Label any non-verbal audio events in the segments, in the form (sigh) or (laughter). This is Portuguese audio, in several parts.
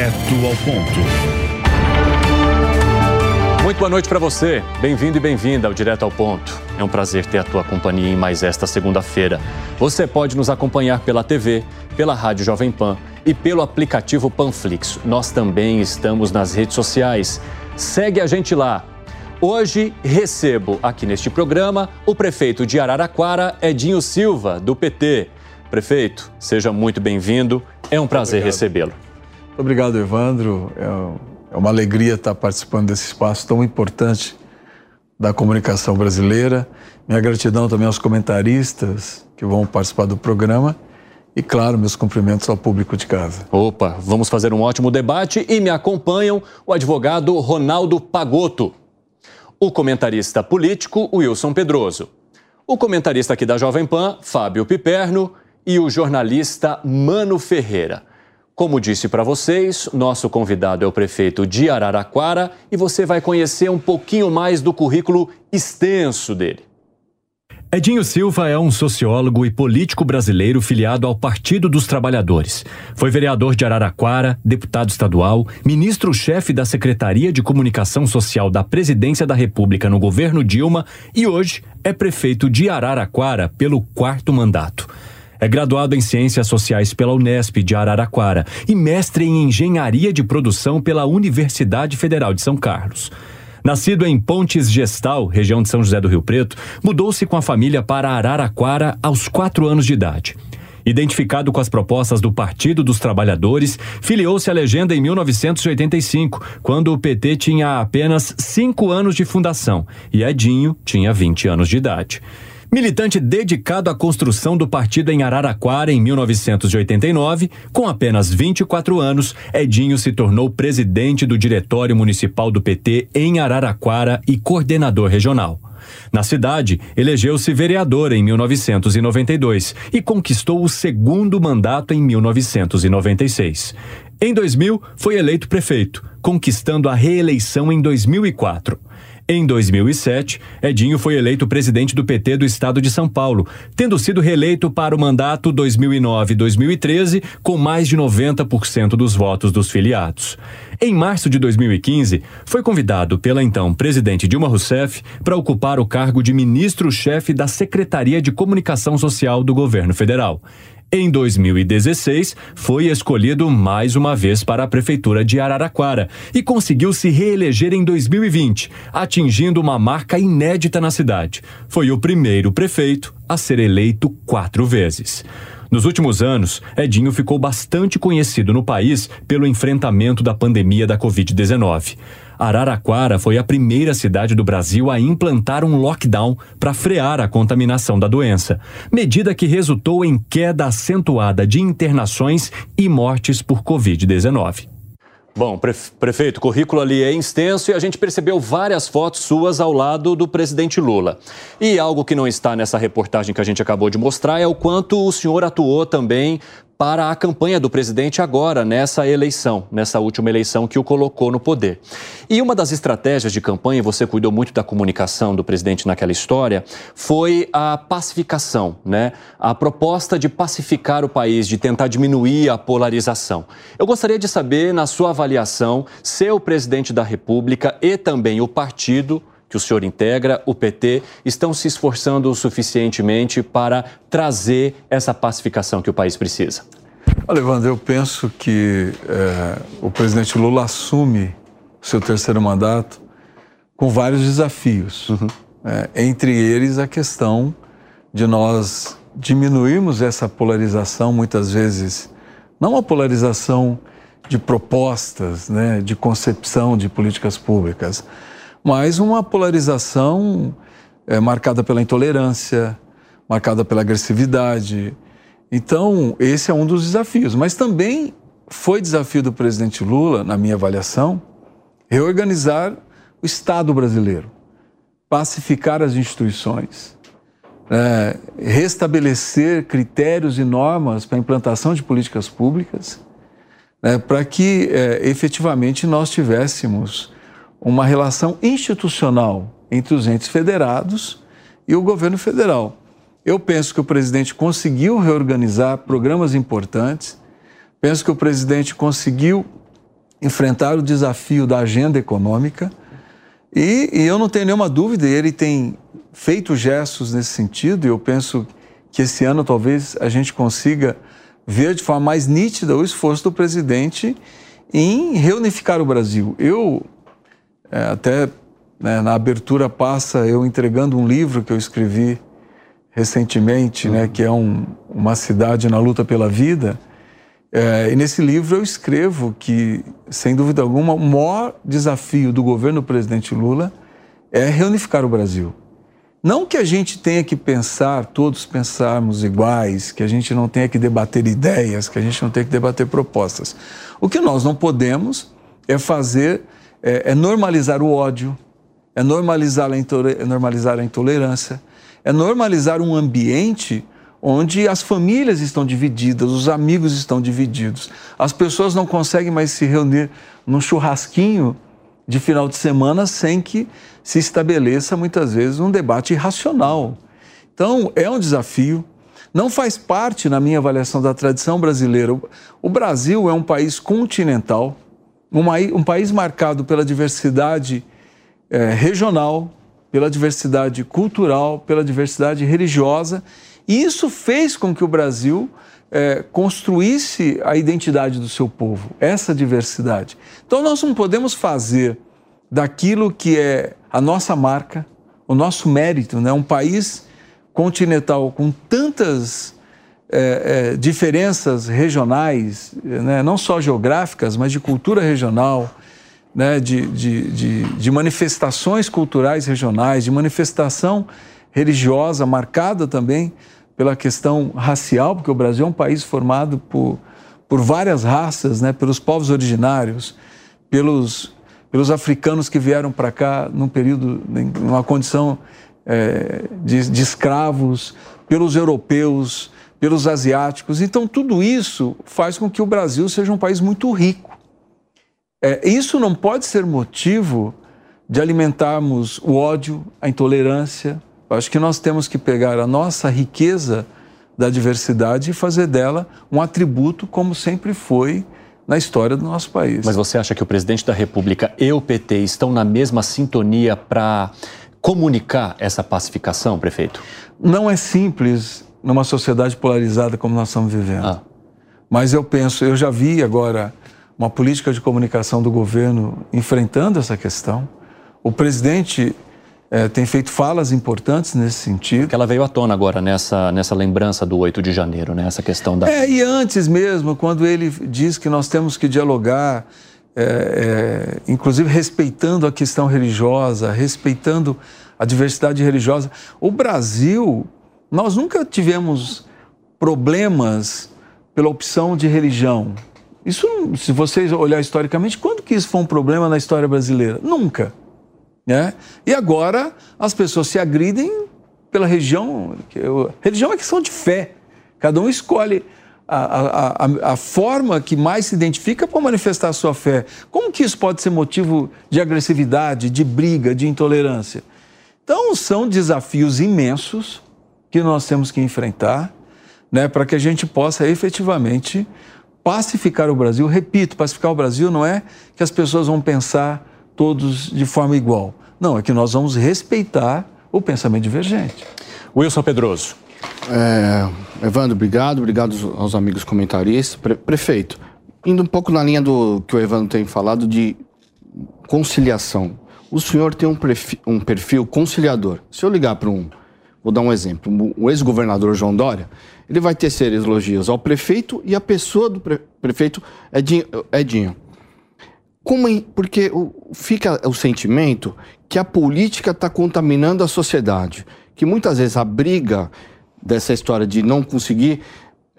Direto ao ponto. Muito boa noite para você. Bem-vindo e bem-vinda ao Direto ao Ponto. É um prazer ter a tua companhia em mais esta segunda-feira. Você pode nos acompanhar pela TV, pela Rádio Jovem Pan e pelo aplicativo Panflix. Nós também estamos nas redes sociais. Segue a gente lá. Hoje recebo aqui neste programa o prefeito de Araraquara, Edinho Silva, do PT. Prefeito, seja muito bem-vindo. É um prazer recebê-lo. Obrigado, Evandro. É uma alegria estar participando desse espaço tão importante da comunicação brasileira. Minha gratidão também aos comentaristas que vão participar do programa. E, claro, meus cumprimentos ao público de casa. Opa, vamos fazer um ótimo debate e me acompanham o advogado Ronaldo Pagotto, o comentarista político Wilson Pedroso, o comentarista aqui da Jovem Pan, Fábio Piperno, e o jornalista Mano Ferreira. Como disse para vocês, nosso convidado é o prefeito de Araraquara e você vai conhecer um pouquinho mais do currículo extenso dele. Edinho Silva é um sociólogo e político brasileiro filiado ao Partido dos Trabalhadores. Foi vereador de Araraquara, deputado estadual, ministro-chefe da Secretaria de Comunicação Social da Presidência da República no governo Dilma e hoje é prefeito de Araraquara pelo quarto mandato. É graduado em Ciências Sociais pela Unesp de Araraquara e mestre em Engenharia de Produção pela Universidade Federal de São Carlos. Nascido em Pontes Gestal, região de São José do Rio Preto, mudou-se com a família para Araraquara aos quatro anos de idade. Identificado com as propostas do Partido dos Trabalhadores, filiou-se à legenda em 1985, quando o PT tinha apenas cinco anos de fundação e Edinho tinha 20 anos de idade. Militante dedicado à construção do partido em Araraquara em 1989, com apenas 24 anos, Edinho se tornou presidente do Diretório Municipal do PT em Araraquara e coordenador regional. Na cidade, elegeu-se vereador em 1992 e conquistou o segundo mandato em 1996. Em 2000, foi eleito prefeito, conquistando a reeleição em 2004. Em 2007, Edinho foi eleito presidente do PT do estado de São Paulo, tendo sido reeleito para o mandato 2009-2013 com mais de 90% dos votos dos filiados. Em março de 2015, foi convidado pela então presidente Dilma Rousseff para ocupar o cargo de ministro-chefe da Secretaria de Comunicação Social do governo federal. Em 2016, foi escolhido mais uma vez para a Prefeitura de Araraquara e conseguiu se reeleger em 2020, atingindo uma marca inédita na cidade. Foi o primeiro prefeito a ser eleito quatro vezes. Nos últimos anos, Edinho ficou bastante conhecido no país pelo enfrentamento da pandemia da Covid-19. Araraquara foi a primeira cidade do Brasil a implantar um lockdown para frear a contaminação da doença, medida que resultou em queda acentuada de internações e mortes por Covid-19. Bom, prefeito, o currículo ali é extenso e a gente percebeu várias fotos suas ao lado do presidente Lula. E algo que não está nessa reportagem que a gente acabou de mostrar é o quanto o senhor atuou também para a campanha do presidente agora, nessa eleição, nessa última eleição que o colocou no poder. E uma das estratégias de campanha, você cuidou muito da comunicação do presidente naquela história, foi a pacificação, né? A proposta de pacificar o país, de tentar diminuir a polarização. Eu gostaria de saber, na sua avaliação, se o presidente da República e também o partido que o senhor integra, o PT, estão se esforçando o suficientemente para trazer essa pacificação que o país precisa? Olha, Evandro, eu penso que é, o presidente Lula assume o seu terceiro mandato com vários desafios. Uhum. É, entre eles, a questão de nós diminuirmos essa polarização, muitas vezes, não a polarização de propostas, né, de concepção de políticas públicas, mas uma polarização é, marcada pela intolerância, marcada pela agressividade. Então, esse é um dos desafios. Mas também foi desafio do presidente Lula, na minha avaliação, reorganizar o Estado brasileiro, pacificar as instituições, é, restabelecer critérios e normas para a implantação de políticas públicas, né, para que é, efetivamente nós tivéssemos uma relação institucional entre os entes federados e o governo federal. Eu penso que o presidente conseguiu reorganizar programas importantes, penso que o presidente conseguiu enfrentar o desafio da agenda econômica. E, e, eu não tenho nenhuma dúvida, ele tem feito gestos nesse sentido, e eu penso que esse ano talvez a gente consiga ver de forma mais nítida o esforço do presidente em reunificar o Brasil. Eu, é, até né, na abertura passa eu entregando um livro que eu escrevi recentemente, né, que é um, uma cidade na luta pela vida. É, e nesse livro eu escrevo que, sem dúvida alguma, o maior desafio do governo do presidente Lula é reunificar o Brasil. Não que a gente tenha que pensar, todos pensarmos iguais, que a gente não tenha que debater ideias, que a gente não tenha que debater propostas. O que nós não podemos é fazer, é, é normalizar o ódio, é normalizar a, é normalizar a intolerância, é normalizar um ambiente onde as famílias estão divididas, os amigos estão divididos, as pessoas não conseguem mais se reunir num churrasquinho de final de semana sem que se estabeleça muitas vezes um debate irracional. Então, é um desafio. Não faz parte, na minha avaliação, da tradição brasileira. O Brasil é um país continental, um, país marcado pela diversidade é, regional, pela diversidade cultural, pela diversidade religiosa. E isso fez com que o Brasil é, construísse a identidade do seu povo, essa diversidade. Então, nós não podemos fazer daquilo que é a nossa marca, o nosso mérito, né? um país continental com tantas é, é, diferenças regionais, né? não só geográficas, mas de cultura regional, né? de, de, de, de manifestações culturais regionais, de manifestação religiosa marcada também pela questão racial, porque o Brasil é um país formado por, por várias raças, né? pelos povos originários, pelos pelos africanos que vieram para cá num período, numa condição é, de, de escravos, pelos europeus, pelos asiáticos. Então, tudo isso faz com que o Brasil seja um país muito rico. É, isso não pode ser motivo de alimentarmos o ódio, a intolerância. Eu acho que nós temos que pegar a nossa riqueza da diversidade e fazer dela um atributo como sempre foi na história do nosso país. Mas você acha que o presidente da República e o PT estão na mesma sintonia para comunicar essa pacificação, prefeito? Não é simples numa sociedade polarizada como nós estamos vivendo. Ah. Mas eu penso, eu já vi agora uma política de comunicação do governo enfrentando essa questão. O presidente é, tem feito falas importantes nesse sentido. Que ela veio à tona agora nessa, nessa lembrança do 8 de janeiro, né? essa questão da. É, e antes mesmo, quando ele diz que nós temos que dialogar, é, é, inclusive respeitando a questão religiosa, respeitando a diversidade religiosa. O Brasil, nós nunca tivemos problemas pela opção de religião. Isso, se vocês olhar historicamente, quando que isso foi um problema na história brasileira? Nunca. Né? E agora as pessoas se agridem pela religião. Religião é questão de fé. Cada um escolhe a, a, a, a forma que mais se identifica para manifestar a sua fé. Como que isso pode ser motivo de agressividade, de briga, de intolerância? Então, são desafios imensos que nós temos que enfrentar né, para que a gente possa efetivamente pacificar o Brasil. Repito, pacificar o Brasil não é que as pessoas vão pensar todos de forma igual. Não, é que nós vamos respeitar o pensamento divergente. Wilson Pedroso. É, Evandro, obrigado. Obrigado aos amigos comentaristas. Pre prefeito, indo um pouco na linha do que o Evandro tem falado de conciliação. O senhor tem um perfil, um perfil conciliador. Se eu ligar para um, vou dar um exemplo, o ex-governador João Dória, ele vai tecer elogios ao prefeito e à pessoa do pre prefeito Edinho. Edinho. Como, porque fica o sentimento que a política está contaminando a sociedade, que muitas vezes a briga dessa história de não conseguir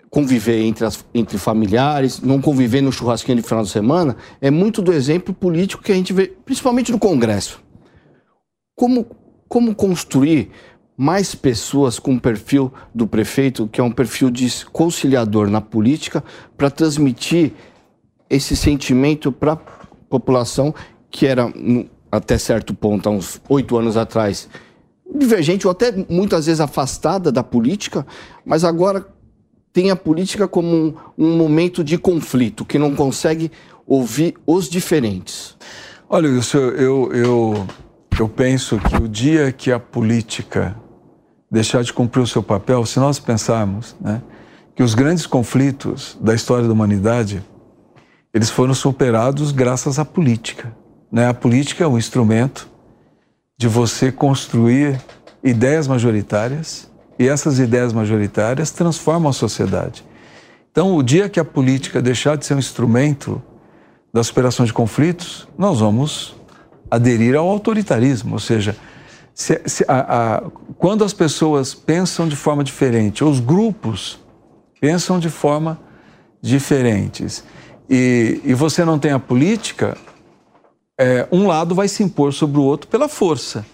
conviver entre, as, entre familiares, não conviver no churrasquinho de final de semana, é muito do exemplo político que a gente vê, principalmente no Congresso. Como, como construir mais pessoas com o perfil do prefeito, que é um perfil de conciliador na política, para transmitir esse sentimento para população que era, até certo ponto, há uns oito anos atrás, divergente ou até muitas vezes afastada da política, mas agora tem a política como um, um momento de conflito, que não consegue ouvir os diferentes? Olha, Wilson, eu, eu, eu penso que o dia que a política deixar de cumprir o seu papel, se nós pensarmos né, que os grandes conflitos da história da humanidade eles foram superados graças à política. Né? A política é um instrumento de você construir ideias majoritárias e essas ideias majoritárias transformam a sociedade. Então, o dia que a política deixar de ser um instrumento da superação de conflitos, nós vamos aderir ao autoritarismo, ou seja, se, se, a, a, quando as pessoas pensam de forma diferente, os grupos pensam de forma diferentes, e, e você não tem a política, é, um lado vai se impor sobre o outro pela força.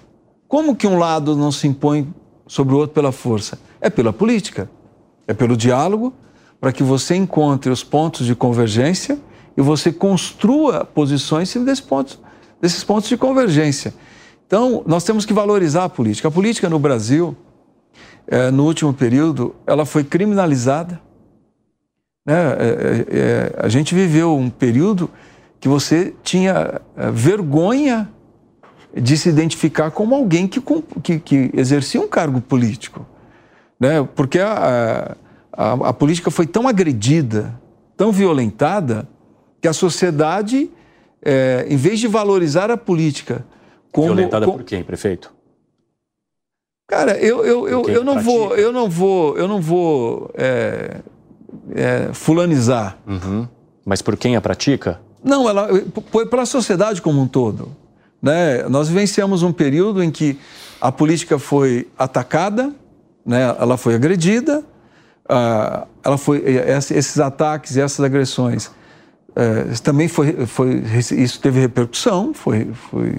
Como que um lado não se impõe sobre o outro pela força? É pela política, é pelo diálogo, para que você encontre os pontos de convergência e você construa posições desses pontos, desses pontos de convergência. Então, nós temos que valorizar a política. A política no Brasil, é, no último período, ela foi criminalizada. Né? É, é, a gente viveu um período que você tinha vergonha de se identificar como alguém que, que, que exercia um cargo político. Né? Porque a, a, a, política foi tão agredida, tão violentada, que a sociedade, em vez de valorizar a política como... Violentada como, por quem, prefeito? Cara, eu, eu, eu, eu, não, vou, eu não vou, eu não vou é, é, fulanizar. Uhum. Mas por quem a pratica? Não, ela foi pela sociedade como um todo. Né? Nós vivenciamos um período em que a política foi atacada, né? ela foi agredida, uh, ela foi, esses ataques e essas agressões uh, também foi, foi, isso teve repercussão, foi, foi,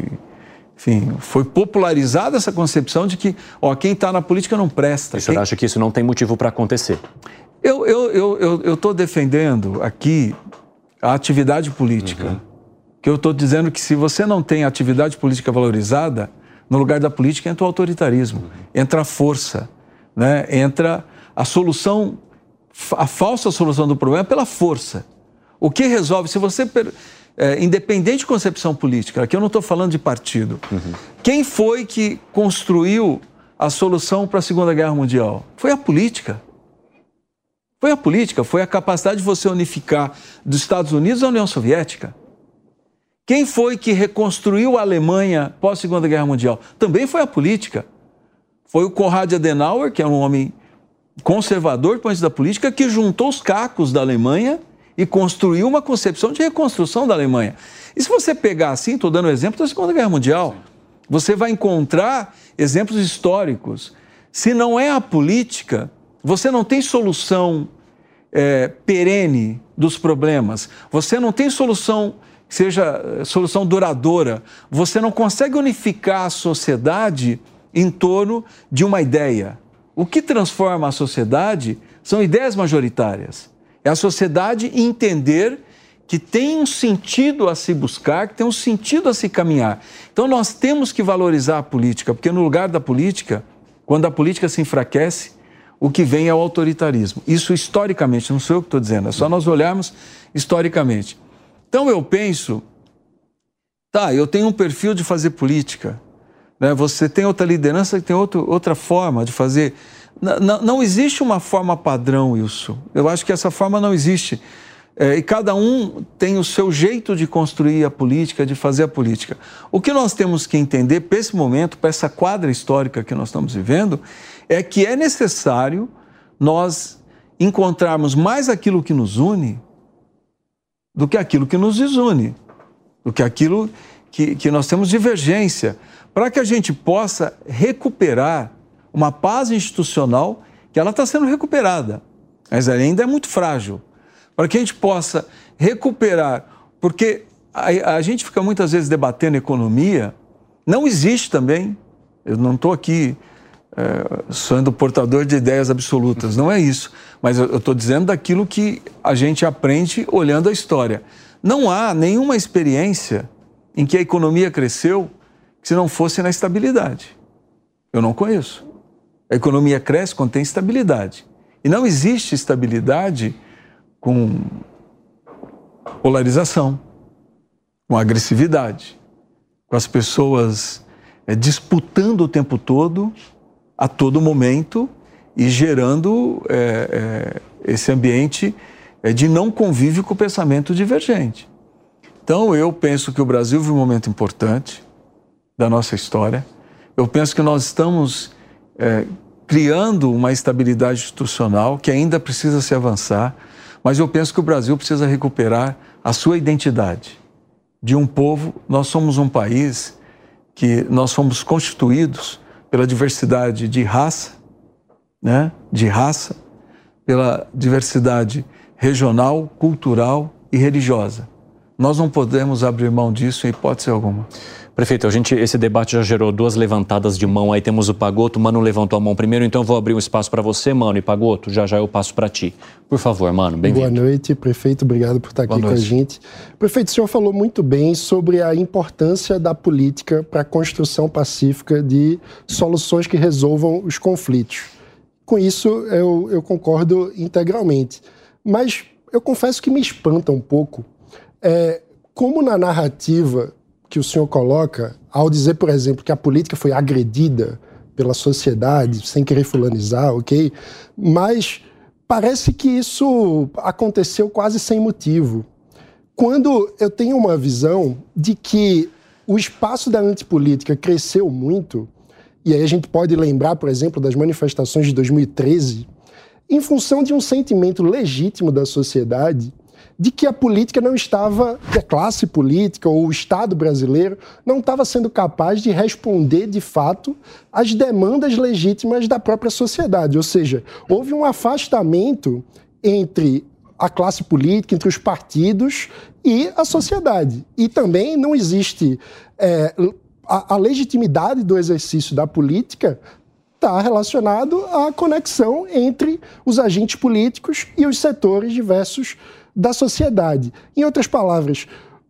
enfim, foi popularizada essa concepção de que ó, quem está na política não presta. E o senhor quem... acha que isso não tem motivo para acontecer? Eu estou eu, eu, eu, eu defendendo aqui a atividade política. Uhum. Que eu estou dizendo que se você não tem atividade política valorizada, no lugar da política entra o autoritarismo, uhum. entra a força, né? entra a solução, a falsa solução do problema pela força. O que resolve, se você. É, independente de concepção política, aqui eu não estou falando de partido. Uhum. Quem foi que construiu a solução para a Segunda Guerra Mundial? Foi a política. Foi a política, foi a capacidade de você unificar dos Estados Unidos à União Soviética. Quem foi que reconstruiu a Alemanha pós Segunda Guerra Mundial? Também foi a política. Foi o Konrad Adenauer, que era um homem conservador do ponto de vista da política, que juntou os cacos da Alemanha e construiu uma concepção de reconstrução da Alemanha. E se você pegar assim, estou dando exemplo da Segunda Guerra Mundial, você vai encontrar exemplos históricos. Se não é a política, você não tem solução é, perene dos problemas, você não tem solução seja é, solução duradoura, você não consegue unificar a sociedade em torno de uma ideia. O que transforma a sociedade são ideias majoritárias. É a sociedade entender que tem um sentido a se buscar, que tem um sentido a se caminhar. Então nós temos que valorizar a política, porque no lugar da política, quando a política se enfraquece, o que vem é o autoritarismo. Isso historicamente, não sou eu que estou dizendo, é só nós olharmos historicamente. Então eu penso, tá, eu tenho um perfil de fazer política, né? você tem outra liderança que tem outro, outra forma de fazer. Não, não existe uma forma padrão, isso. Eu acho que essa forma não existe. É, e cada um tem o seu jeito de construir a política, de fazer a política. O que nós temos que entender para esse momento, para essa quadra histórica que nós estamos vivendo, é que é necessário nós encontrarmos mais aquilo que nos une do que aquilo que nos desune, do que aquilo que, que nós temos divergência, para que a gente possa recuperar uma paz institucional que ela está sendo recuperada, mas ainda é muito frágil, para que a gente possa recuperar, porque a, a gente fica muitas vezes debatendo economia, não existe também, eu não estou aqui é, sendo portador de ideias absolutas. Não é isso. Mas eu estou dizendo daquilo que a gente aprende olhando a história. Não há nenhuma experiência em que a economia cresceu se não fosse na estabilidade. Eu não conheço. A economia cresce quando tem estabilidade. E não existe estabilidade com polarização, com agressividade, com as pessoas é, disputando o tempo todo, a todo momento, e gerando é, é, esse ambiente de não convívio com o pensamento divergente. Então, eu penso que o Brasil vive um momento importante da nossa história. Eu penso que nós estamos é, criando uma estabilidade institucional que ainda precisa se avançar, mas eu penso que o Brasil precisa recuperar a sua identidade de um povo. Nós somos um país que nós fomos constituídos pela diversidade de raça, né, de raça, pela diversidade regional, cultural e religiosa. Nós não podemos abrir mão disso em hipótese alguma. Prefeito, a gente, esse debate já gerou duas levantadas de mão. Aí temos o Pagoto, Mano levantou a mão primeiro, então eu vou abrir um espaço para você, Mano. E Pagoto, já já eu passo para ti. Por favor, Mano, bem-vindo. Boa noite, prefeito. Obrigado por estar aqui com a gente. Prefeito, o senhor falou muito bem sobre a importância da política para a construção pacífica de soluções que resolvam os conflitos. Com isso, eu, eu concordo integralmente. Mas eu confesso que me espanta um pouco é, como na narrativa que o senhor coloca ao dizer, por exemplo, que a política foi agredida pela sociedade, sem querer fulanizar, ok? Mas parece que isso aconteceu quase sem motivo. Quando eu tenho uma visão de que o espaço da antipolítica cresceu muito, e aí a gente pode lembrar, por exemplo, das manifestações de 2013, em função de um sentimento legítimo da sociedade de que a política não estava, que a classe política ou o Estado brasileiro não estava sendo capaz de responder de fato às demandas legítimas da própria sociedade. Ou seja, houve um afastamento entre a classe política, entre os partidos e a sociedade. E também não existe. É, a, a legitimidade do exercício da política está relacionado à conexão entre os agentes políticos e os setores diversos da sociedade. Em outras palavras,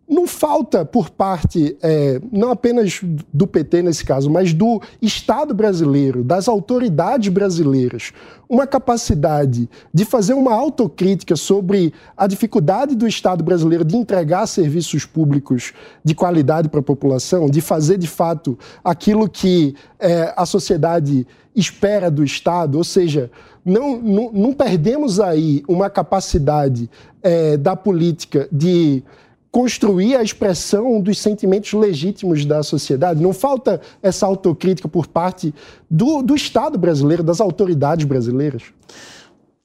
não falta por parte, é, não apenas do PT nesse caso, mas do Estado brasileiro, das autoridades brasileiras, uma capacidade de fazer uma autocrítica sobre a dificuldade do Estado brasileiro de entregar serviços públicos de qualidade para a população, de fazer de fato aquilo que é, a sociedade espera do Estado, ou seja, não, não, não perdemos aí uma capacidade é, da política de construir a expressão dos sentimentos legítimos da sociedade. Não falta essa autocrítica por parte do, do Estado brasileiro, das autoridades brasileiras?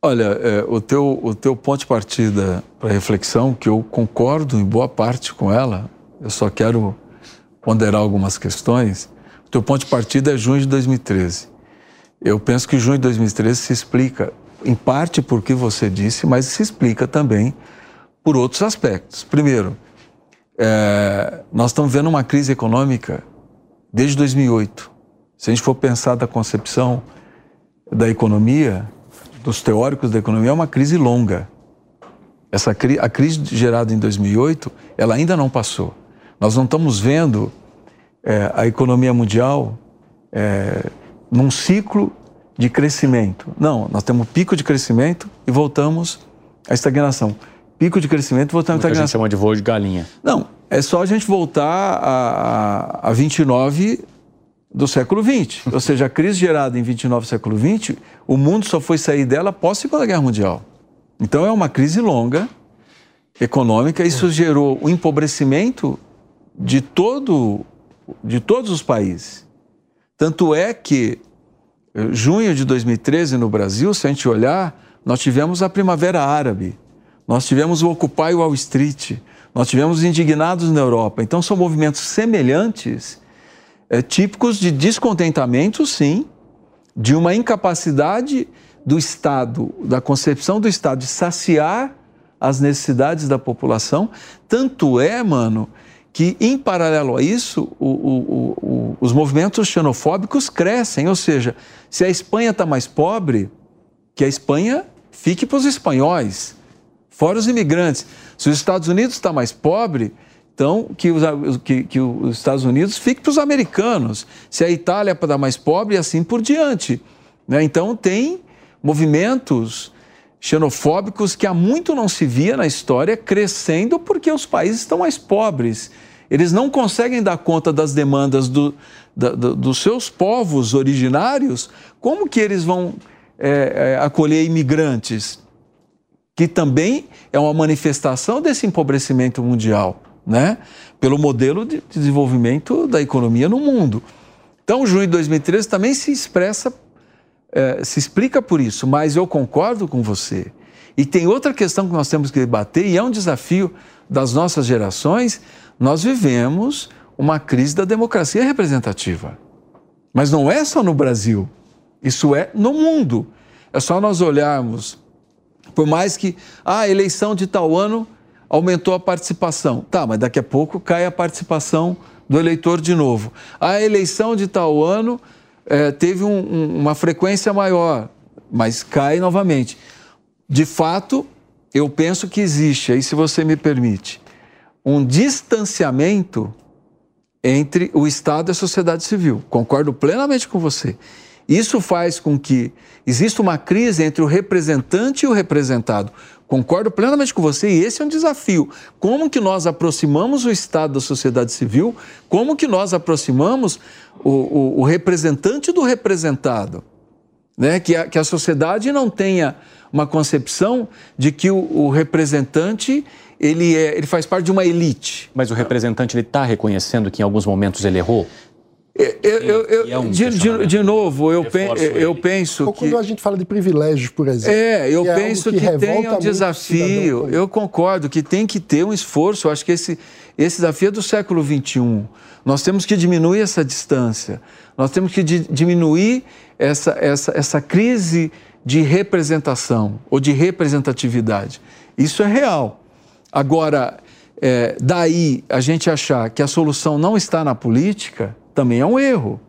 Olha, é, o, teu, o teu ponto de partida para reflexão, que eu concordo em boa parte com ela, eu só quero ponderar algumas questões. O teu ponto de partida é junho de 2013. Eu penso que junho de 2013 se explica, em parte por que você disse, mas se explica também por outros aspectos. Primeiro, é, nós estamos vendo uma crise econômica desde 2008. Se a gente for pensar da concepção da economia, dos teóricos da economia, é uma crise longa. Essa a crise gerada em 2008, ela ainda não passou. Nós não estamos vendo é, a economia mundial é, num ciclo de crescimento. Não, nós temos pico de crescimento e voltamos à estagnação. Pico de crescimento e voltamos à estagnação. a gente chama de voo de galinha. Não, é só a gente voltar a, a, a 29 do século XX. (laughs) Ou seja, a crise gerada em 29 do século XX, o mundo só foi sair dela após a Segunda Guerra Mundial. Então é uma crise longa, econômica, isso gerou o empobrecimento de, todo, de todos os países. Tanto é que, eh, junho de 2013, no Brasil, se a gente olhar, nós tivemos a Primavera Árabe, nós tivemos o Occupy Wall Street, nós tivemos os indignados na Europa. Então, são movimentos semelhantes, é, típicos de descontentamento, sim, de uma incapacidade do Estado, da concepção do Estado de saciar as necessidades da população. Tanto é, mano, que, em paralelo a isso, o, o, o, os movimentos xenofóbicos crescem. Ou seja, se a Espanha está mais pobre, que a Espanha fique para os espanhóis, fora os imigrantes. Se os Estados Unidos está mais pobre, então que os, que, que os Estados Unidos fique para os americanos. Se a Itália está mais pobre, e assim por diante. Né? Então, tem movimentos xenofóbicos que há muito não se via na história crescendo porque os países estão mais pobres. Eles não conseguem dar conta das demandas do, da, do, dos seus povos originários. Como que eles vão é, é, acolher imigrantes? Que também é uma manifestação desse empobrecimento mundial, né? Pelo modelo de desenvolvimento da economia no mundo. Então, junho de 2013 também se expressa é, se explica por isso, mas eu concordo com você. E tem outra questão que nós temos que debater, e é um desafio das nossas gerações. Nós vivemos uma crise da democracia representativa. Mas não é só no Brasil, isso é no mundo. É só nós olharmos, por mais que ah, a eleição de tal ano aumentou a participação. Tá, mas daqui a pouco cai a participação do eleitor de novo. A eleição de tal ano é, teve um, um, uma frequência maior, mas cai novamente. De fato, eu penso que existe, aí se você me permite, um distanciamento entre o Estado e a sociedade civil. Concordo plenamente com você. Isso faz com que exista uma crise entre o representante e o representado. Concordo plenamente com você e esse é um desafio. Como que nós aproximamos o Estado da sociedade civil? Como que nós aproximamos o, o, o representante do representado? Né? Que, a, que a sociedade não tenha uma concepção de que o, o representante ele, é, ele faz parte de uma elite. Mas o representante está reconhecendo que em alguns momentos ele errou? Eu, eu, eu, é um de, de, de, novo, eu, pe, eu penso Ou que... Quando a gente fala de privilégios, por exemplo. É, eu é penso que, que tem um desafio, eu concordo que tem que ter um esforço, eu acho que esse, esse desafio é do século XXI. Nós temos que diminuir essa distância, nós temos que di, diminuir essa, essa, essa crise de representação ou de representatividade. Isso é real. Agora, é, daí a gente achar que a solução não está na política também é um erro.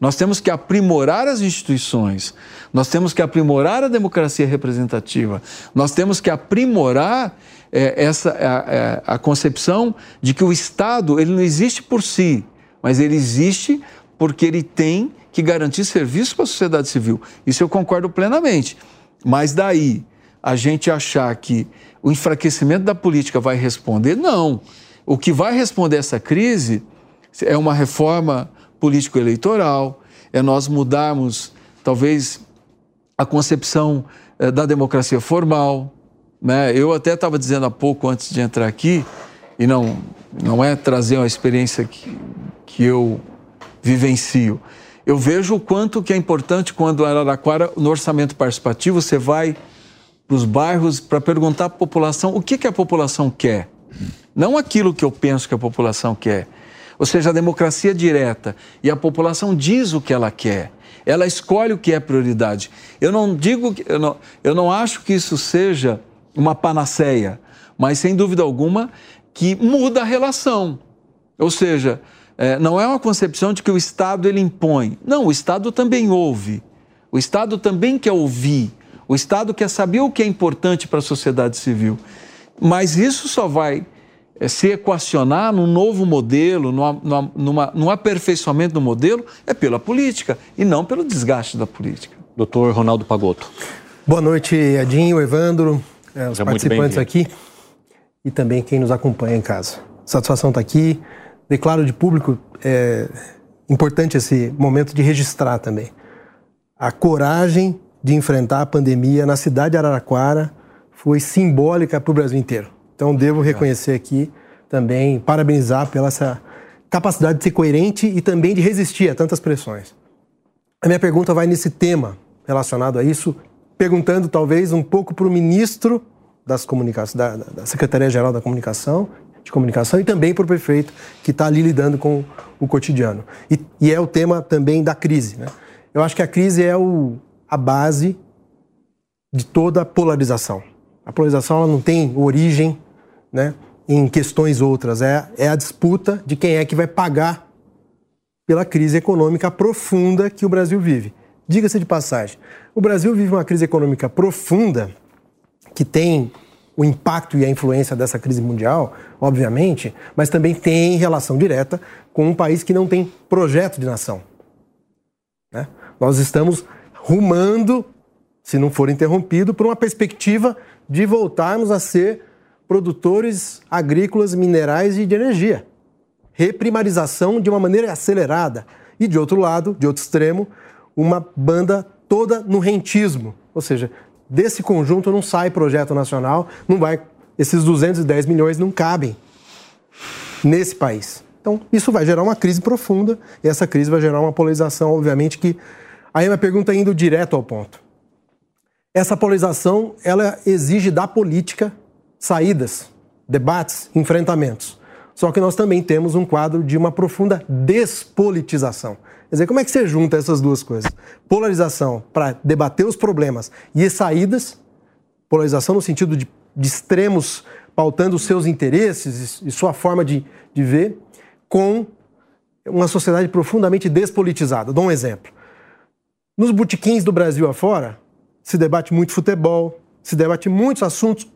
Nós temos que aprimorar as instituições, nós temos que aprimorar a democracia representativa, nós temos que aprimorar é, essa a, é, a, concepção de que o Estado ele não existe por si, mas ele existe porque ele tem que garantir serviço para a sociedade civil. Isso eu concordo plenamente. Mas daí a gente achar que o enfraquecimento da política vai responder, não. O que vai responder essa crise é uma reforma político-eleitoral, é nós mudarmos, talvez, a concepção é, da democracia formal. Né? Eu até estava dizendo há pouco, antes de entrar aqui, e não, não é trazer uma experiência que, que eu vivencio. Eu vejo o quanto que é importante quando Araraquara, no orçamento participativo, você vai para os bairros para perguntar à população o que, que a população quer. Não aquilo que eu penso que a população quer. Ou seja, a democracia direta. E a população diz o que ela quer. Ela escolhe o que é prioridade. Eu não digo, eu não, eu não acho que isso seja uma panaceia, mas sem dúvida alguma que muda a relação. Ou seja, é, não é uma concepção de que o Estado ele impõe. Não, o Estado também ouve. O Estado também quer ouvir. O Estado quer saber o que é importante para a sociedade civil. Mas isso só vai se equacionar num novo modelo, numa, numa, num aperfeiçoamento do modelo, é pela política e não pelo desgaste da política. Doutor Ronaldo Pagotto. Boa noite, Edinho, Evandro, é, os participantes aqui e também quem nos acompanha em casa. Satisfação estar aqui. Declaro de público, é importante esse momento de registrar também a coragem de enfrentar a pandemia na cidade de Araraquara foi simbólica para o Brasil inteiro. Então, devo reconhecer aqui também, parabenizar pela essa capacidade de ser coerente e também de resistir a tantas pressões. A minha pergunta vai nesse tema relacionado a isso, perguntando talvez um pouco para o ministro das comunicações, da, da Secretaria-Geral da Comunicação, de Comunicação e também para o prefeito que está ali lidando com o cotidiano. E, e, é o tema também da crise. Né? Eu acho que a crise é o, a base de toda a polarização. A polarização ela não tem origem né, em questões outras. É, é a disputa de quem é que vai pagar pela crise econômica profunda que o Brasil vive. Diga-se de passagem, o Brasil vive uma crise econômica profunda que tem o impacto e a influência dessa crise mundial, obviamente, mas também tem relação direta com um país que não tem projeto de nação. Né? Nós estamos rumando se não for interrompido por uma perspectiva de voltarmos a ser produtores agrícolas, minerais e de energia. Reprimarização de uma maneira acelerada. E de outro lado, de outro extremo, uma banda toda no rentismo. Ou seja, desse conjunto não sai projeto nacional, não vai. Esses 210 milhões não cabem nesse país. Então, isso vai gerar uma crise profunda e essa crise vai gerar uma polarização, obviamente, que. Aí uma pergunta indo direto ao ponto. Essa polarização, ela exige da política saídas, debates, enfrentamentos. Só que nós também temos um quadro de uma profunda despolitização. Quer dizer, como é que você junta essas duas coisas? Polarização para debater os problemas e saídas, polarização no sentido de, de extremos pautando os seus interesses e sua forma de, de ver, com uma sociedade profundamente despolitizada. Dou um exemplo. Nos botequins do Brasil afora, se debate muito futebol, se debate muitos assuntos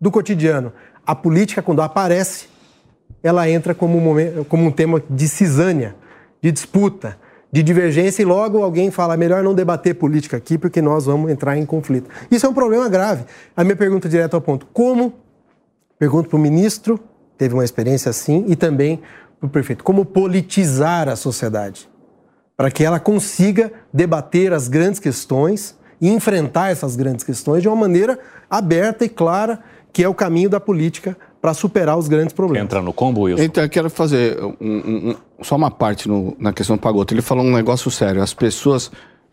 do cotidiano. A política, quando aparece, ela entra como um, momento, como um tema de cisânia, de disputa, de divergência e logo alguém fala melhor não debater política aqui porque nós vamos entrar em conflito. Isso é um problema grave. A minha pergunta direto ao ponto: como? Pergunto para o ministro, teve uma experiência assim, e também para o prefeito: como politizar a sociedade? Para que ela consiga debater as grandes questões e enfrentar essas grandes questões de uma maneira aberta e clara, que é o caminho da política para superar os grandes problemas. Entra no combo, Wilson? Então, eu quero fazer um, um, só uma parte no, na questão do Pagoto. Ele falou um negócio sério. As pessoas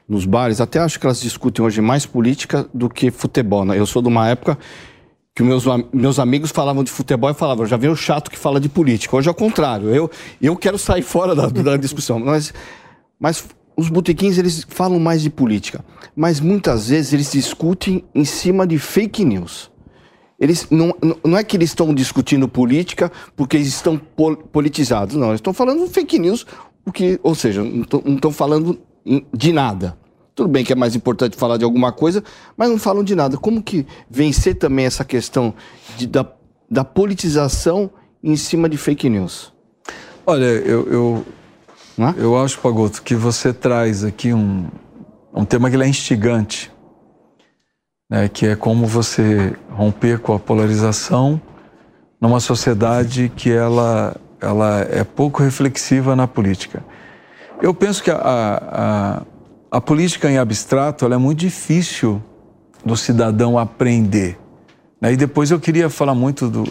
nos bares, até acho que elas discutem hoje mais política do que futebol. Né? Eu sou de uma época que meus, meus amigos falavam de futebol e falavam, já vem o chato que fala de política. Hoje é o contrário. Eu, eu quero sair fora da, da discussão. Mas, mas os botequins, eles falam mais de política. Mas muitas vezes eles discutem em cima de fake news. Eles não, não é que eles estão discutindo política porque eles estão pol politizados, não. Eles estão falando fake news, o que, ou seja, não estão falando de nada. Tudo bem que é mais importante falar de alguma coisa, mas não falam de nada. Como que vencer também essa questão de, da, da politização em cima de fake news? Olha, eu, eu, é? eu acho, Pagoto, que você traz aqui um, um tema que é instigante né, que é como você romper com a polarização numa sociedade que ela, ela é pouco reflexiva na política. Eu penso que a, a, a política em abstrato é muito difícil do cidadão aprender. Né? E depois eu queria falar muito do,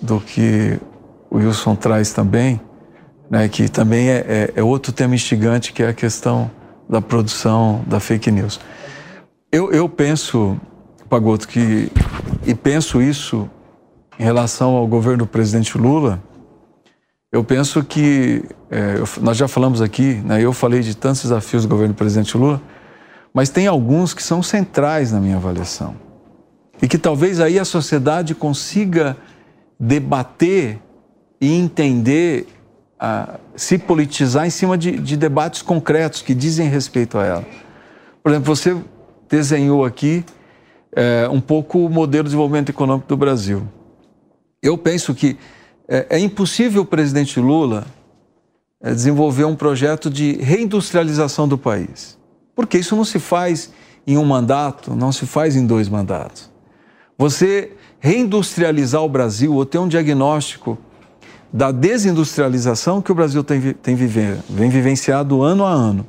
do que o Wilson traz também, né, que também é, é, é outro tema instigante, que é a questão da produção da fake news. Eu, eu penso, Pagoto, que, e penso isso em relação ao governo do presidente Lula, eu penso que, é, nós já falamos aqui, né, eu falei de tantos desafios do governo do presidente Lula, mas tem alguns que são centrais na minha avaliação. E que talvez aí a sociedade consiga debater e entender, se politizar em cima de, de debates concretos que dizem respeito a ela. Por exemplo, você desenhou aqui é, um pouco o modelo de desenvolvimento econômico do Brasil. Eu penso que é, é impossível o presidente Lula é, desenvolver um projeto de reindustrialização do país, porque isso não se faz em um mandato, não se faz em dois mandatos. Você reindustrializar o Brasil ou ter um diagnóstico da desindustrialização que o Brasil tem, tem vem vivenciado ano a ano.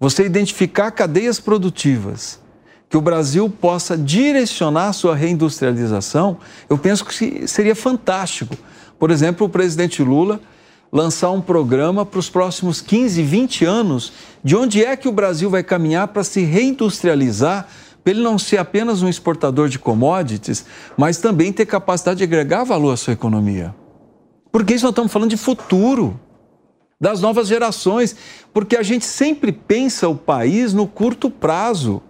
Você identificar cadeias produtivas que o Brasil possa direcionar sua reindustrialização, eu penso que seria fantástico. Por exemplo, o presidente Lula lançar um programa para os próximos 15, 20 anos de onde é que o Brasil vai caminhar para se reindustrializar, para ele não ser apenas um exportador de commodities, mas também ter capacidade de agregar valor à sua economia. Porque isso nós estamos falando de futuro, das novas gerações, porque a gente sempre pensa o país no curto prazo.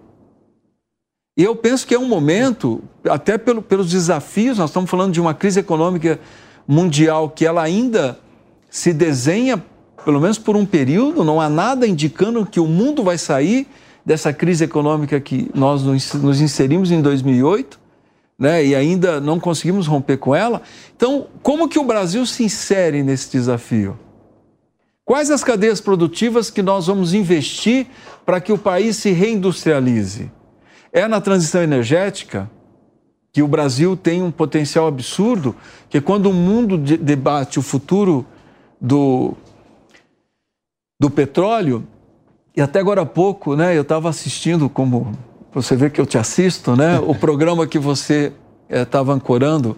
E eu penso que é um momento, até pelo, pelos desafios, nós estamos falando de uma crise econômica mundial que ela ainda se desenha, pelo menos por um período, não há nada indicando que o mundo vai sair dessa crise econômica que nós nos inserimos em 2008, né, e ainda não conseguimos romper com ela. Então, como que o Brasil se insere nesse desafio? Quais as cadeias produtivas que nós vamos investir para que o país se reindustrialize? É na transição energética que o Brasil tem um potencial absurdo, que é quando o mundo debate o futuro do, do petróleo, e até agora há pouco, né, eu estava assistindo, como você vê que eu te assisto, né, o (laughs) programa que você estava eh, ancorando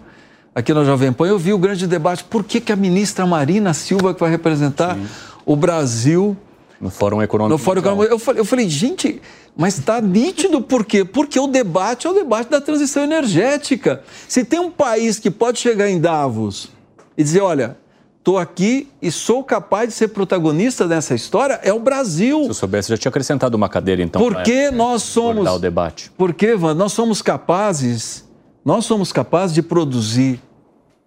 aqui na Jovem Pan, eu vi o grande debate, por que, que a ministra Marina Silva, que vai representar Sim. o Brasil... No Fórum Econômico. No Fórum Econômico. Eu falei, eu falei, gente, mas está nítido por quê? Porque o debate é o debate da transição energética. Se tem um país que pode chegar em Davos e dizer, olha, estou aqui e sou capaz de ser protagonista dessa história, é o Brasil. Se eu soubesse, já tinha acrescentado uma cadeira, então. Porque nós somos. o debate. Porque, Van, nós somos capazes, nós somos capazes de produzir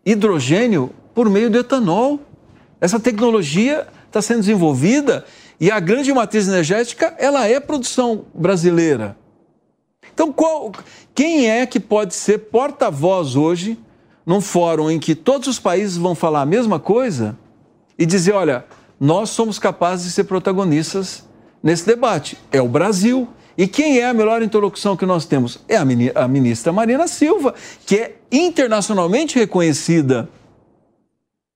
hidrogênio por meio do etanol. Essa tecnologia está sendo desenvolvida e a grande matriz energética, ela é produção brasileira. Então, qual, quem é que pode ser porta-voz hoje num fórum em que todos os países vão falar a mesma coisa e dizer, olha, nós somos capazes de ser protagonistas nesse debate? É o Brasil. E quem é a melhor interlocução que nós temos? É a ministra Marina Silva, que é internacionalmente reconhecida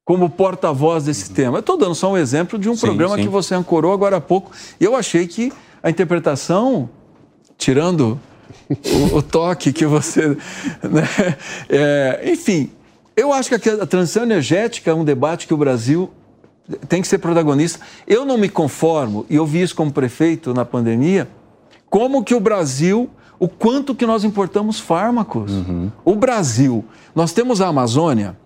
como porta-voz desse tema. Eu estou dando só um exemplo de um sim, programa sim. que você ancorou agora há pouco. E eu achei que a interpretação, tirando o, o toque que você. (laughs) Né, é, enfim, eu acho que a transição energética é um debate que o Brasil tem que ser protagonista. Eu não me conformo, e eu vi isso como prefeito na pandemia, como que o Brasil o quanto que nós importamos fármacos. Uhum. O Brasil, nós temos a Amazônia,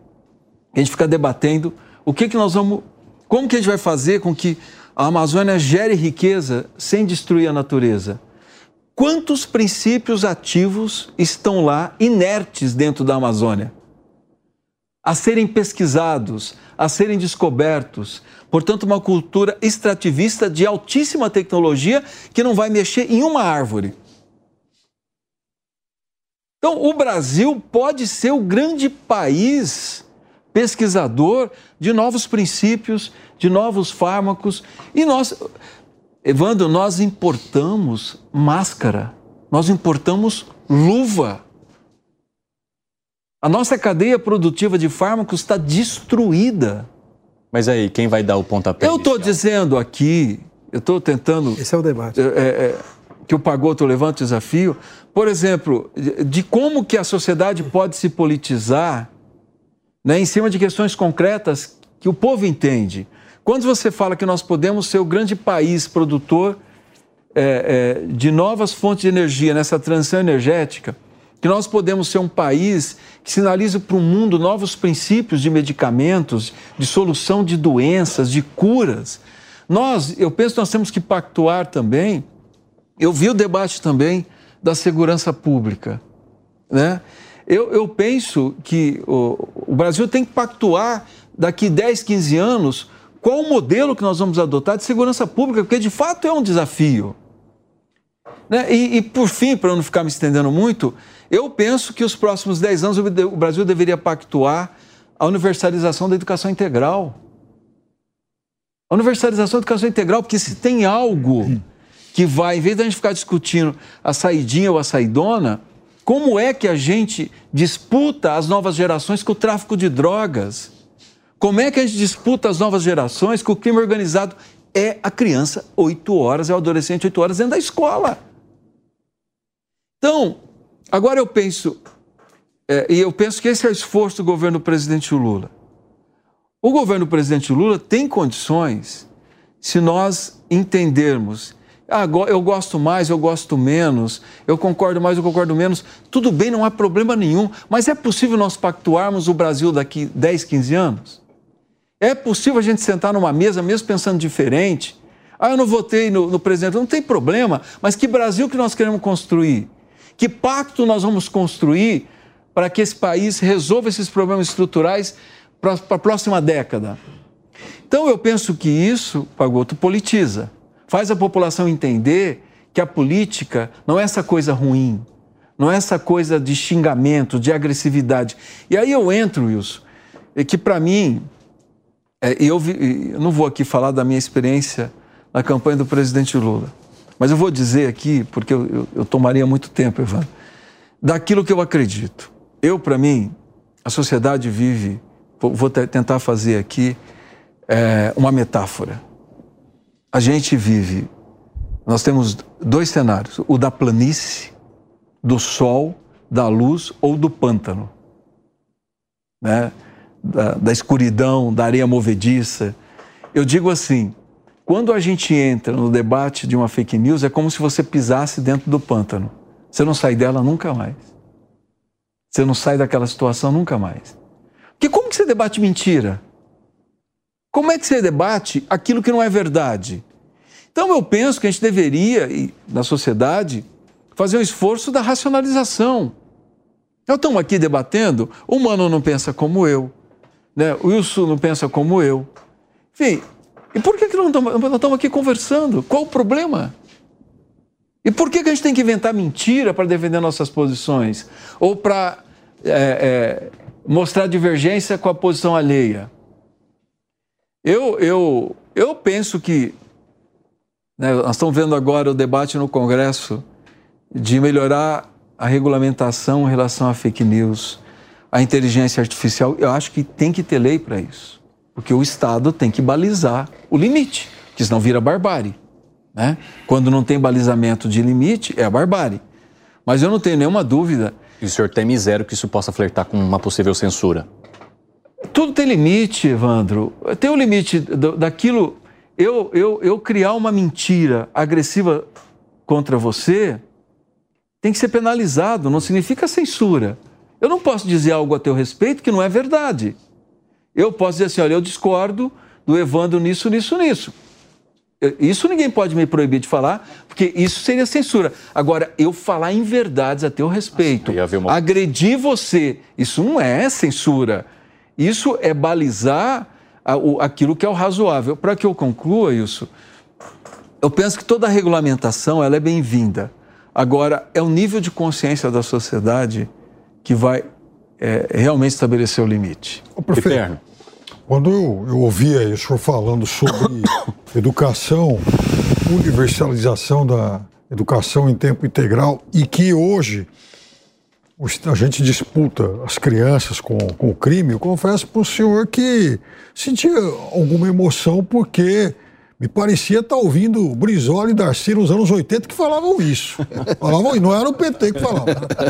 a gente fica debatendo o que, que nós vamos. Como que a gente vai fazer com que a Amazônia gere riqueza sem destruir a natureza? Quantos princípios ativos estão lá inertes dentro da Amazônia? A serem pesquisados, a serem descobertos. Portanto, uma cultura extrativista de altíssima tecnologia que não vai mexer em uma árvore. Então, o Brasil pode ser o grande país pesquisador de novos princípios, de novos fármacos. E nós, Evandro, nós importamos máscara, nós importamos luva. A nossa cadeia produtiva de fármacos está destruída. Mas aí, quem vai dar o pontapé? Eu estou dizendo aqui, eu estou tentando. Esse é o debate. É, é, que o Pagoto levanta o desafio, por exemplo, de, de como que a sociedade pode se politizar né, em cima de questões concretas que o povo entende. Quando você fala que nós podemos ser o grande país produtor é, é, de novas fontes de energia nessa transição energética, que nós podemos ser um país que sinaliza para o mundo novos princípios de medicamentos, de solução de doenças, de curas. Nós, eu penso nós temos que pactuar também. Eu vi o debate também da segurança pública, né? Eu, eu penso que o, o Brasil tem que pactuar daqui 10, 15 anos qual o modelo que nós vamos adotar de segurança pública, porque de fato é um desafio. Né? E, e, por fim, para não ficar me estendendo muito, eu penso que os próximos 10 anos o Brasil deveria pactuar a universalização da educação integral. A universalização da educação integral, porque se tem algo que vai, em vez de a gente ficar discutindo a saidinha ou a saidona, como é que a gente disputa as novas gerações com o tráfico de drogas? Como é que a gente disputa as novas gerações com o crime organizado? É a criança oito horas, é o adolescente oito horas dentro da escola. Então, agora eu penso, é, e eu penso que esse é o esforço do governo presidente Lula. O governo presidente Lula tem condições, se nós entendermos ah, eu gosto mais, eu gosto menos, eu concordo mais, eu concordo menos. Tudo bem, não há problema nenhum. Mas é possível nós pactuarmos o Brasil daqui 10, 15 anos? É possível a gente sentar numa mesa, mesmo pensando diferente? Ah, eu não votei no, no presidente. Não tem problema, mas que Brasil que nós queremos construir? Que pacto nós vamos construir para que esse país resolva esses problemas estruturais para a próxima década? Então, eu penso que isso, Pagoto, politiza faz a população entender que a política não é essa coisa ruim, não é essa coisa de xingamento, de agressividade. E aí eu entro, Wilson, é que para mim, é, eu, vi, eu não vou aqui falar da minha experiência na campanha do presidente Lula, Mas eu vou dizer aqui, porque eu, eu, eu tomaria muito tempo, Evandro, daquilo que eu acredito. Eu, para mim, a sociedade vive, vou, tentar fazer aqui é, uma metáfora. A gente vive, nós temos dois cenários: o da planície, do sol, da luz ou do pântano. Né? Da, da escuridão, da areia movediça. Eu digo assim: quando a gente entra no debate de uma fake news, é como se você pisasse dentro do pântano. Você não sai dela nunca mais. Você não sai daquela situação nunca mais. Porque como que você debate mentira? Como é que você debate aquilo que não é verdade? Então eu penso que a gente deveria, na sociedade, fazer um esforço da racionalização. Nós estamos aqui debatendo, o humano não pensa como eu, né? o Wilson não pensa como eu. Enfim, e por que, que não estamos, aqui conversando? Qual o problema? E por que, que a gente tem que inventar mentira para defender nossas posições? Ou para é, é, mostrar divergência com a posição alheia? Eu, eu, eu penso que. Né, nós estamos vendo agora o debate no Congresso de melhorar a regulamentação em relação à fake news, a inteligência artificial. Eu acho que tem que ter lei para isso. Porque o Estado tem que balizar o limite, que senão vira barbárie. Né? Quando não tem balizamento de limite, é a barbárie. Mas eu não tenho nenhuma dúvida. E o senhor teme zero que isso possa flertar com uma possível censura? Tudo tem limite, Evandro. Tem o um limite daquilo. Eu, eu, eu criar uma mentira agressiva contra você tem que ser penalizado, não significa censura. Eu não posso dizer algo a teu respeito que não é verdade. Eu posso dizer assim: olha, eu discordo do Evandro nisso, nisso, nisso. Isso ninguém pode me proibir de falar, porque isso seria censura. Agora, eu falar em verdades a teu respeito, uma... agredir você, isso não é censura. Isso é balizar aquilo que é o razoável. Para que eu conclua isso, eu penso que toda regulamentação ela é bem-vinda. Agora, é o nível de consciência da sociedade que vai é, realmente estabelecer o limite. O prefeito, quando eu, eu ouvia o senhor falando sobre (coughs) educação, universalização da educação em tempo integral e que hoje a gente disputa as crianças com, com o crime, eu confesso para o senhor que sentia alguma emoção porque me parecia estar ouvindo Brizola e Darcy nos anos 80 que falavam isso. (laughs) Falavam, e não era o PT que falava,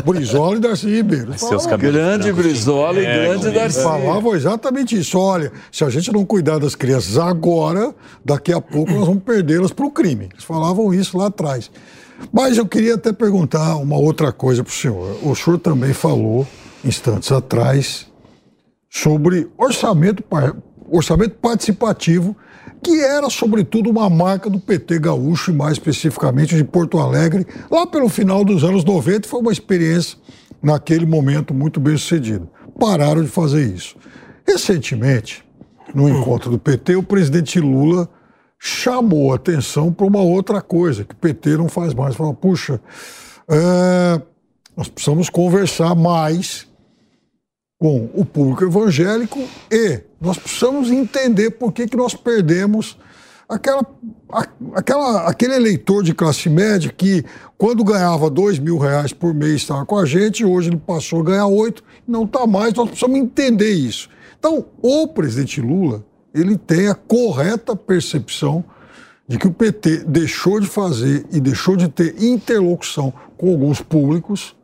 Brizola e Darcy Ribeiro. Grande Brizola e é, grande Darcy. Falavam exatamente isso. Olha, se a gente não cuidar das crianças agora, daqui a pouco nós vamos perdê-las para o crime. Eles falavam isso lá atrás. Mas eu queria até perguntar uma outra coisa para o senhor. O senhor também falou, instantes atrás, sobre orçamento, orçamento participativo que era, sobretudo, uma marca do PT gaúcho e, mais especificamente, de Porto Alegre, lá pelo final dos anos 90, foi uma experiência, naquele momento, muito bem sucedida. Pararam de fazer isso. Recentemente, no encontro do PT, o presidente Lula chamou atenção para uma outra coisa, que o PT não faz mais. Falou, puxa, é, nós precisamos conversar mais com o público evangélico e nós precisamos entender por que, que nós perdemos aquela, aquela, aquele eleitor de classe média que, quando ganhava dois mil reais por mês, estava com a gente, hoje ele passou a ganhar oito, não está mais, nós precisamos entender isso. Então, o presidente Lula, ele tem a correta percepção de que o PT deixou de fazer e deixou de ter interlocução com alguns públicos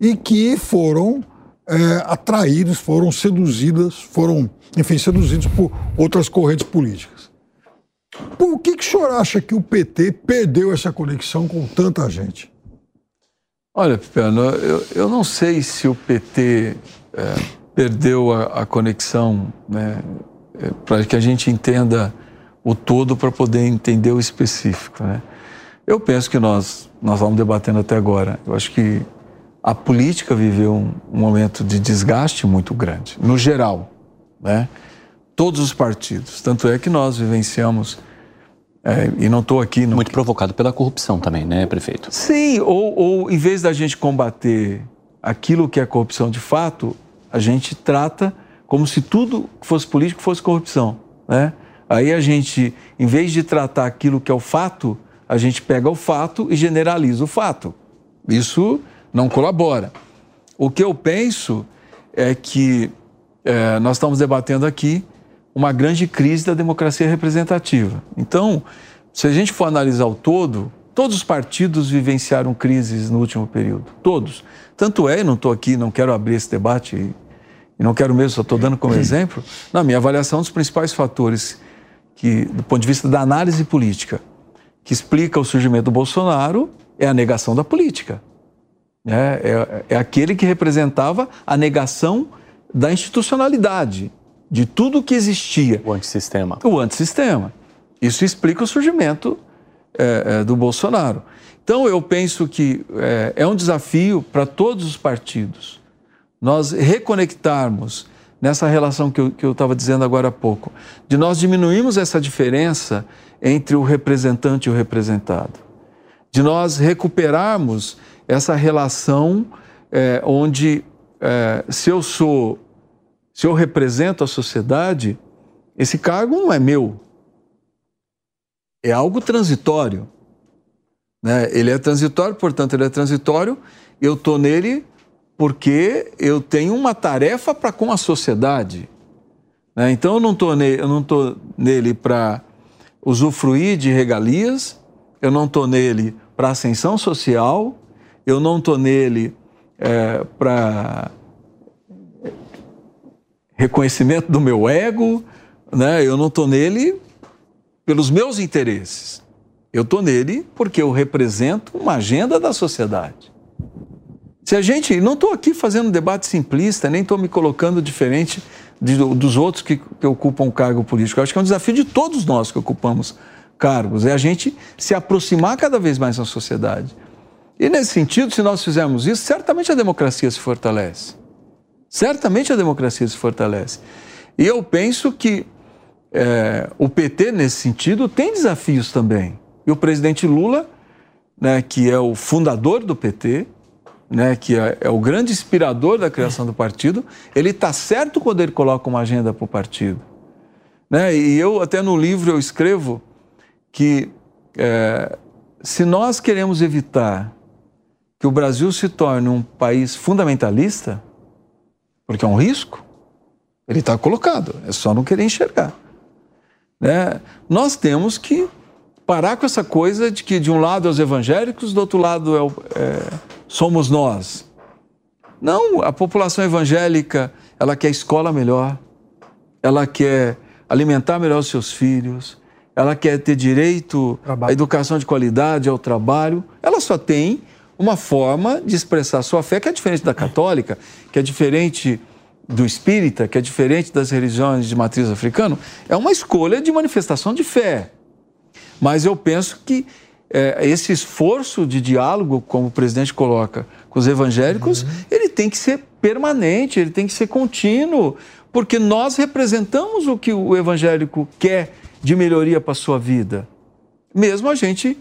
e que foram é, atraídos, foram seduzidas, foram, enfim, seduzidos por outras correntes políticas. Por que, que o senhor acha que o PT perdeu essa conexão com tanta gente? Olha, Pipiano, eu, eu não sei se o PT é, perdeu a, a conexão, né, para que a gente entenda o todo para poder entender o específico. Né? Eu penso que nós, nós vamos debatendo até agora. Eu acho que a política viveu um, um momento de desgaste muito grande, no geral, né? Todos os partidos. Tanto é que nós vivenciamos, é, e não estou aqui... Muito provocado pela corrupção também, né, prefeito? Sim, ou, ou em vez da gente combater aquilo que é corrupção de fato, a gente trata como se tudo que fosse político fosse corrupção, né? Aí a gente, em vez de tratar aquilo que é o fato, a gente pega o fato e generaliza o fato. Isso não colabora. O que eu penso é que é, nós estamos debatendo aqui uma grande crise da democracia representativa. Então, se a gente for analisar o todo, todos os partidos vivenciaram crises no último período. Todos. Tanto é, não estou aqui, não quero abrir esse debate, e, não quero mesmo, só estou dando como exemplo, na minha avaliação, dos principais fatores que, do ponto de vista da análise política, que explica o surgimento do Bolsonaro é a negação da política. É, é, é aquele que representava a negação da institucionalidade, de tudo que existia. O antissistema. O antissistema. Isso explica o surgimento é, é, do Bolsonaro. Então, eu penso que é, é um desafio para todos os partidos nós reconectarmos nessa relação que eu estava dizendo agora há pouco, de nós diminuirmos essa diferença entre o representante e o representado, de nós recuperarmos essa relação é, onde, é, se eu sou, se eu represento a sociedade, esse cargo não é meu, é algo transitório. Né? Ele é transitório, portanto, ele é transitório, eu estou nele porque eu tenho uma tarefa para com a sociedade. Né? Então, eu não estou ne nele para usufruir de regalias, eu não estou nele para ascensão social, eu não estou nele é, para reconhecimento do meu ego, né? eu não estou nele pelos meus interesses. Eu estou nele porque eu represento uma agenda da sociedade. Se a gente. Não estou aqui fazendo um debate simplista, nem estou me colocando diferente de, dos outros que, que ocupam um cargo político. Eu acho que é um desafio de todos nós que ocupamos cargos, é a gente se aproximar cada vez mais da sociedade. E nesse sentido, se nós fizermos isso, certamente a democracia se fortalece. Certamente a democracia se fortalece. E eu penso que é, o PT, nesse sentido, tem desafios também. E o presidente Lula, né, que é o fundador do PT, né, que é, é o grande inspirador da criação do partido, ele está certo quando ele coloca uma agenda para o partido. Né? E eu, até no livro, eu escrevo que é, se nós queremos evitar que o Brasil se torne um país fundamentalista, porque é um risco, ele está colocado, é só não querer enxergar. Né? Nós temos que parar com essa coisa de que de um lado é os evangélicos, do outro lado é, o, é, somos nós. Não, a população evangélica, ela quer escola melhor, ela quer alimentar melhor os seus filhos, ela quer ter direito trabalho. à educação de qualidade, ao trabalho. Ela só tem uma forma de expressar sua fé que é diferente da católica, que é diferente do espírita, que é diferente das religiões de matriz africana. É uma escolha de manifestação de fé. Mas eu penso que é, esse esforço de diálogo, como o presidente coloca, com os evangélicos, uhum. ele tem que ser permanente, ele tem que ser contínuo, porque nós representamos o que o evangélico quer de melhoria para a sua vida. Mesmo a gente,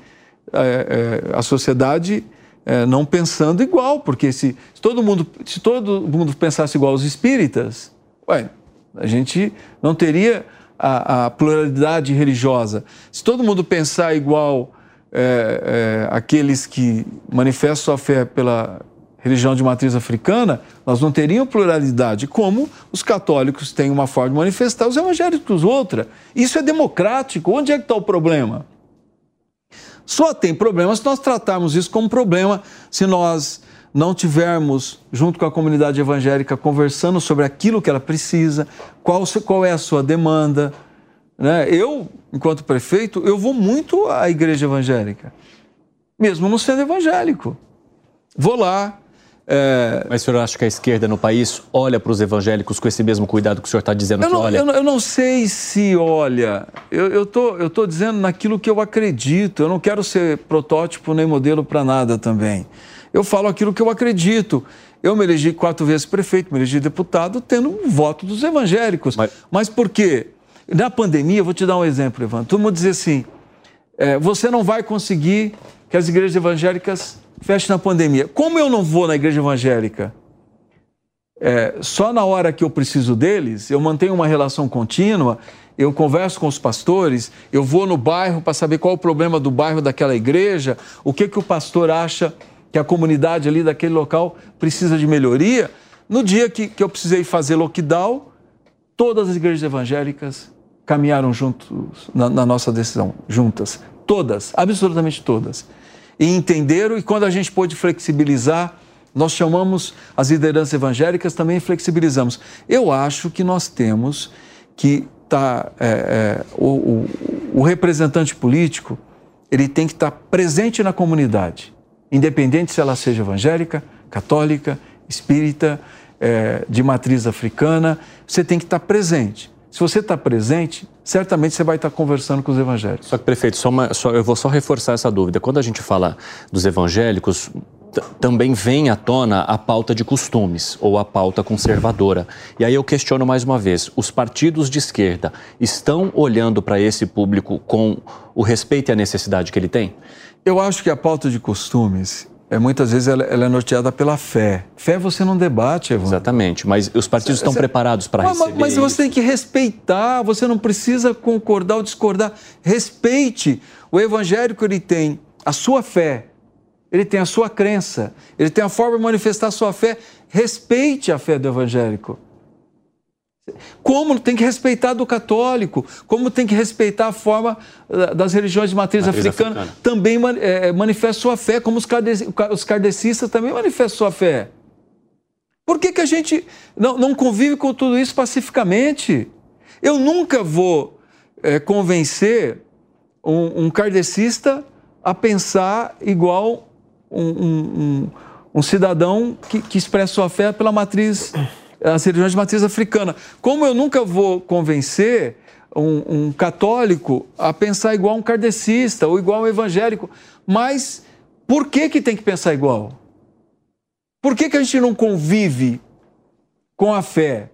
é, é, a sociedade é, não pensando igual, porque se, se, todo mundo, se todo mundo pensasse igual aos espíritas, ué, a gente não teria a, a pluralidade religiosa. Se todo mundo pensar igual é, é, aqueles que manifestam sua fé pela religião de matriz africana, nós não teríamos pluralidade, como os católicos têm uma forma de manifestar, os evangélicos outra. Isso é democrático. Onde é que está o problema? Só tem problema se nós tratarmos isso como problema, se nós não tivermos, junto com a comunidade evangélica, conversando sobre aquilo que ela precisa, qual, qual é a sua demanda. Né? Eu, enquanto prefeito, eu vou muito à igreja evangélica, mesmo não sendo evangélico. Vou lá, é... Mas o senhor acha que a esquerda no país olha para os evangélicos com esse mesmo cuidado que o senhor está dizendo eu que não, olha? Eu, eu, não sei se olha. Eu, tô, eu tô dizendo naquilo que eu acredito. Eu não quero ser protótipo nem modelo para nada também. Eu falo aquilo que eu acredito. Eu me elegi quatro vezes prefeito, me elegi deputado, tendo um voto dos evangélicos. Mas, Mas por quê? Na pandemia, vou te dar um exemplo, Evandro. Todo mundo dizia assim: é, você não vai conseguir que as igrejas evangélicas feche na pandemia. Como eu não vou na igreja evangélica? é, só na hora que eu preciso deles, eu mantenho uma relação contínua, eu converso com os pastores, eu vou no bairro para saber qual é o problema do bairro daquela igreja, o que, que o pastor acha que a comunidade ali daquele local precisa de melhoria. No dia que, que eu precisei fazer lockdown, todas as igrejas evangélicas caminharam juntos na, na nossa decisão, juntas. Todas, absolutamente todas. E entenderam, e quando a gente pôde flexibilizar, nós chamamos as lideranças evangélicas também flexibilizamos. Eu acho que nós temos que estar. Tá, é, é, o, o, o, representante político ele tem que estar tá presente na comunidade, independente se ela seja evangélica, católica, espírita, é, de matriz africana, você tem que estar tá presente. Se você está presente, certamente você vai estar tá conversando com os evangélicos. Só que, prefeito, só uma, só, eu vou só reforçar essa dúvida. Quando a gente fala dos evangélicos, também vem à tona a pauta de costumes ou a pauta conservadora. E aí eu questiono mais uma vez: os partidos de esquerda estão olhando para esse público com o respeito e a necessidade que ele tem? Eu acho que a pauta de costumes é, muitas vezes ela, ela, é norteada pela fé. Fé você não debate, Evandro. Exatamente, mas os partidos estão preparados para receber Mas você tem que respeitar, você não precisa concordar ou discordar. Respeite. O evangélico ele tem a sua fé, ele tem a sua crença, ele tem a forma de manifestar a sua fé. Respeite a fé do evangélico. Como tem que respeitar do católico, como tem que respeitar a forma eh, das religiões de matriz, matriz africana, africana, também é, manifesta sua fé, como os, karde, os kardecistas também manifestam sua fé. Por que, que a gente não, não convive com tudo isso pacificamente? Eu nunca vou é, convencer um, um kardecista a pensar igual um, um, um cidadão que, que, expressa sua fé pela matriz, as religiões de matriz africana. Como eu nunca vou convencer um, um católico a pensar igual um kardecista ou igual um evangélico, mas por que, que tem que pensar igual? Por que, que a gente não convive com a fé?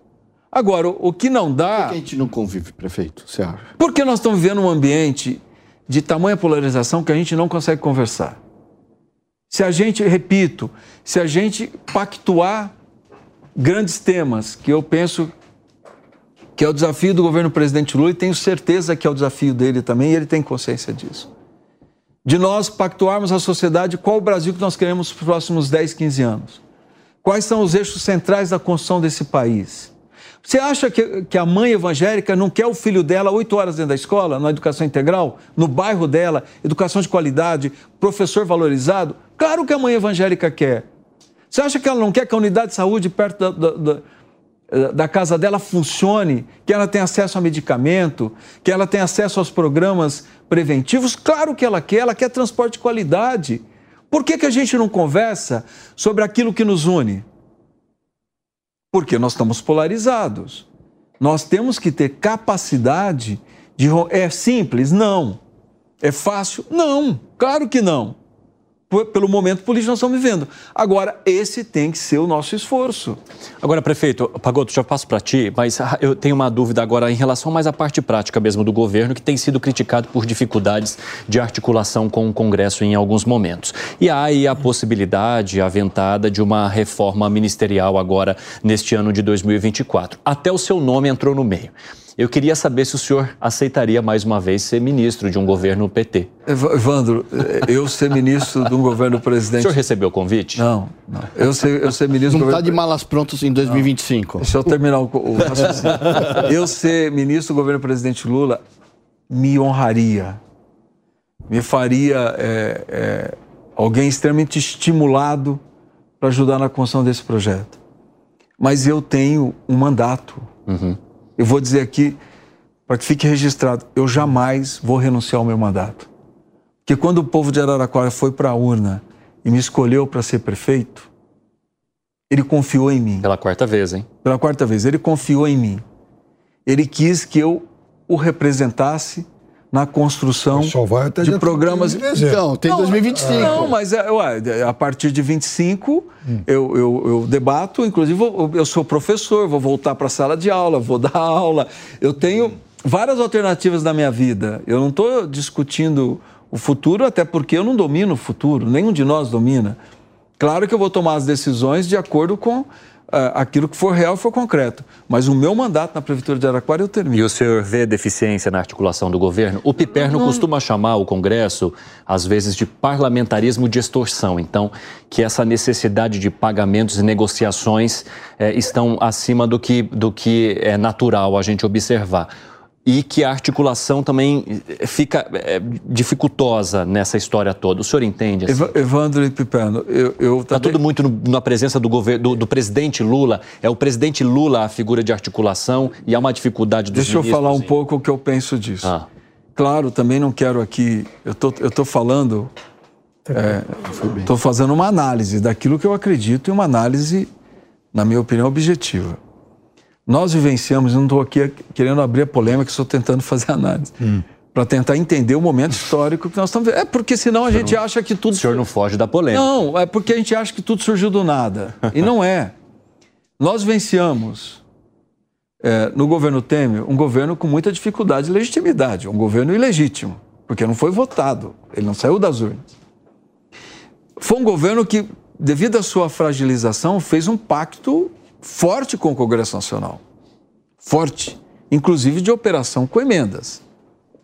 Agora, o, o que não dá. Por que a gente não convive, prefeito? Você acha? Porque nós estamos vivendo um ambiente de tamanha polarização que a gente não consegue conversar. Se a gente, repito, se a gente pactuar grandes temas, que eu penso que é o desafio do governo presidente Lula e tenho certeza que é o desafio dele também, e ele tem consciência disso. De nós pactuarmos a sociedade, qual o Brasil que nós queremos nos próximos 10, 15 anos? Quais são os eixos centrais da construção desse país? Você acha que, que a mãe evangélica não quer o filho dela oito horas dentro da escola, na educação integral, no bairro dela, educação de qualidade, professor valorizado? Claro que a mãe evangélica quer. Você acha que ela não quer que a unidade de saúde perto da, da, da casa dela funcione, que ela tenha acesso a medicamento, que ela tenha acesso aos programas preventivos? Claro que ela quer, ela quer transporte de qualidade. Por que, que a gente não conversa sobre aquilo que nos une? Porque nós estamos polarizados. Nós temos que ter capacidade de. É simples? Não. É fácil? Não. Claro que não pelo momento político que nós estamos vivendo. Agora, esse tem que ser o nosso esforço. Agora, prefeito, Pagoto, já passo para ti, mas ah, eu tenho uma dúvida agora em relação mais à parte prática mesmo do governo, que tem sido criticado por dificuldades de articulação com o Congresso em alguns momentos. E há aí a possibilidade aventada de uma reforma ministerial agora neste ano de 2024. Até o seu nome entrou no meio. Eu queria saber se o senhor aceitaria mais uma vez ser ministro de um governo PT. Evandro, eh, eu ser ministro de um governo presidente. O senhor recebeu o convite? Não, não. Eu ser, eu ser ministro. Não está de malas prontas em 2025. Não. Deixa eu terminar o, o raciocínio. eu ser ministro do governo presidente Lula me honraria, me faria é, é, alguém extremamente estimulado para ajudar na construção desse projeto. Mas eu tenho um mandato. Uhum eu vou dizer aqui, para que fique registrado, eu jamais vou renunciar ao meu mandato. Porque quando o povo de Araraquara foi para a urna e me escolheu para ser prefeito, ele confiou em mim. Pela quarta vez, hein? Pela quarta vez. Ele confiou em mim. Ele quis que eu o representasse na construção de programas. Então, tem não, 2025. Não, mas é, ué, a partir de 25 hum. eu, eu, eu, debato, inclusive eu sou professor, vou voltar para a sala de aula, vou dar (laughs) aula. Eu tenho várias alternativas na minha vida. Eu não estou discutindo o futuro, até porque eu não domino o futuro, nenhum de nós domina. Claro que eu vou tomar as decisões de acordo com aquilo que for real e for concreto. Mas o meu mandato na Prefeitura de Araquara eu termino. E o senhor vê deficiência na articulação do governo? O Piperno não, costuma chamar o Congresso, às vezes, de parlamentarismo de extorsão. Então, que essa necessidade de pagamentos e negociações é, estão acima do que, do que é natural a gente observar e que a articulação também eh, fica é, dificultosa nessa história toda. O senhor entende? Assim? Evandro e Pipeno, eu... Está tudo muito no, na presença do, governo, do, do, presidente Lula. É o presidente Lula a figura de articulação e há uma dificuldade dos Deixa eu falar um pouco o que eu penso disso. Ah. Claro, também não quero aqui... Eu tô, estou tô falando... Estou é, fazendo uma análise daquilo que eu acredito e uma análise, na minha opinião, objetiva. Nós vivenciamos, não estou aqui querendo abrir a polêmica, estou tentando fazer análise. Hum. Para tentar entender o momento histórico que nós estamos vivendo. É porque senão a gente acha que tudo. O senhor não foge da polêmica. Não, é porque a gente acha que tudo surgiu do nada. E não é. Nós venciamos é, no governo Temer um governo com muita dificuldade de legitimidade, um governo ilegítimo, porque não foi votado, ele não saiu das urnas. Foi um governo que, devido à sua fragilização, fez um pacto forte com o Congresso Nacional. Forte. Inclusive de operação com emendas.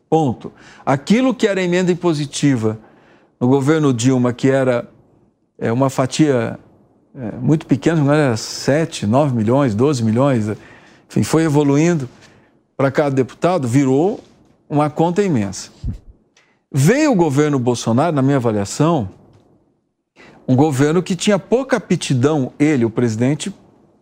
Ponto. Aquilo que era emenda impositiva no governo Dilma, que era é, uma fatia é, muito pequena, não era 7, 9 milhões, 12 milhões, enfim, foi evoluindo para cada deputado, virou uma conta imensa. Veio o governo Bolsonaro, na minha avaliação, um governo que tinha pouca aptidão, ele, o presidente,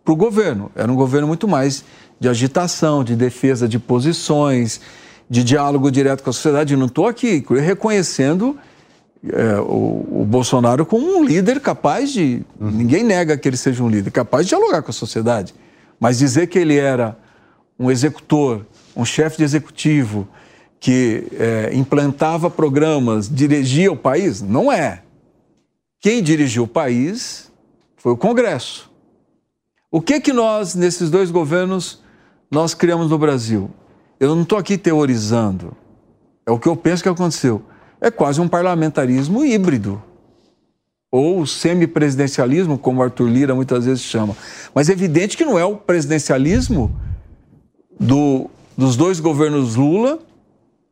para o governo. Era um governo muito mais de agitação, de defesa de posições, de diálogo direto com a sociedade. Não estou aqui reconhecendo é, o, o, Bolsonaro como um líder capaz de. Uhum. Ninguém nega que ele seja um líder, capaz de dialogar com a sociedade. Mas dizer que ele era um executor, um chefe de executivo que é, implantava programas, dirigia o país, não é. Quem dirigiu o país foi o Congresso. O que que nós, nesses dois governos, nós criamos no Brasil? Eu não estou aqui teorizando. É o que eu penso que aconteceu. É quase um parlamentarismo híbrido. Ou semipresidencialismo, como Arthur Lira muitas vezes chama. Mas é evidente que não é o presidencialismo do, dos dois governos Lula,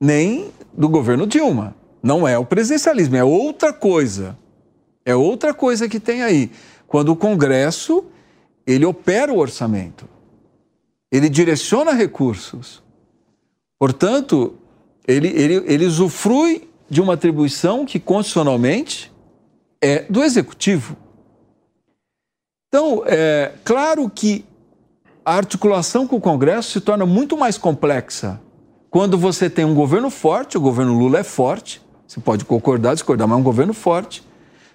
nem do governo Dilma. Não é o presidencialismo, é outra coisa. É outra coisa que tem aí. Quando o Congresso ele opera o orçamento, ele direciona recursos. Portanto, ele, ele, ele usufrui de uma atribuição que constitucionalmente é do executivo. Então, é claro que a articulação com o Congresso se torna muito mais complexa quando você tem um governo forte, o governo Lula é forte, você pode concordar, discordar, mas é um governo forte,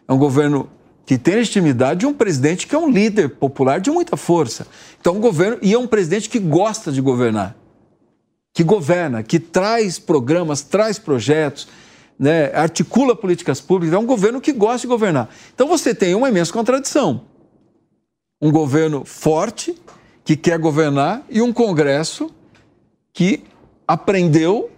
é um governo que tem legitimidade de um presidente que é um líder popular de muita força. Então, um governo, e é um presidente que gosta de governar, que governa, que traz programas, traz projetos, né, articula políticas públicas, é um governo que gosta de governar. Então, você tem uma imensa contradição. Um governo forte, que quer governar, e um Congresso que aprendeu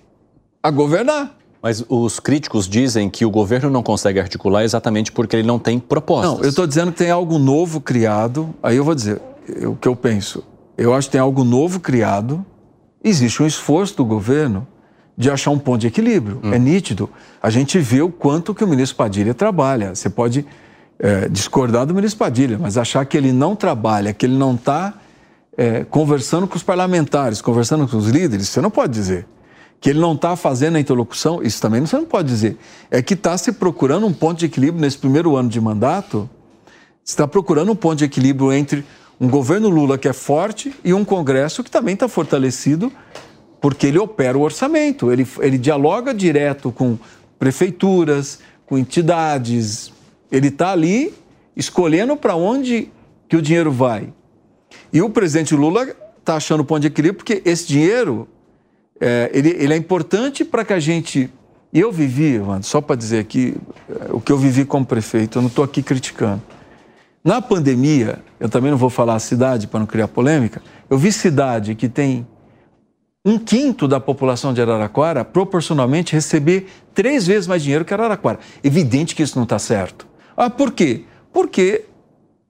a governar. Mas os críticos dizem que o governo não consegue articular exatamente porque ele não tem propostas. Não, eu estou dizendo que tem algo novo criado. Aí eu vou dizer o que eu penso. Eu acho que tem algo novo criado. Existe um esforço do governo de achar um ponto de equilíbrio. Hum. É nítido. A gente vê o quanto que o ministro Padilha trabalha. Você pode é, discordar do ministro Padilha, mas achar que ele não trabalha, que ele não está é, conversando com os parlamentares, conversando com os líderes, você não pode dizer que ele não está fazendo a interlocução, isso também você não pode dizer. É que está se procurando um ponto de equilíbrio nesse primeiro ano de mandato, está procurando um ponto de equilíbrio entre um governo Lula que é forte e um Congresso que também está fortalecido, porque ele opera o orçamento, ele, ele dialoga direto com prefeituras, com entidades, ele está ali escolhendo para onde que o dinheiro vai. E o presidente Lula está achando o ponto de equilíbrio porque esse dinheiro é, ele, ele, é importante para que a gente. Eu vivi, Evandro, só para dizer aqui, é, o que eu vivi como prefeito, eu não estou aqui criticando. Na pandemia, eu também não vou falar a cidade para não criar polêmica, eu vi cidade que tem um quinto da população de Araraquara proporcionalmente receber três vezes mais dinheiro que Araraquara. Evidente que isso não está certo. Ah, por quê? Porque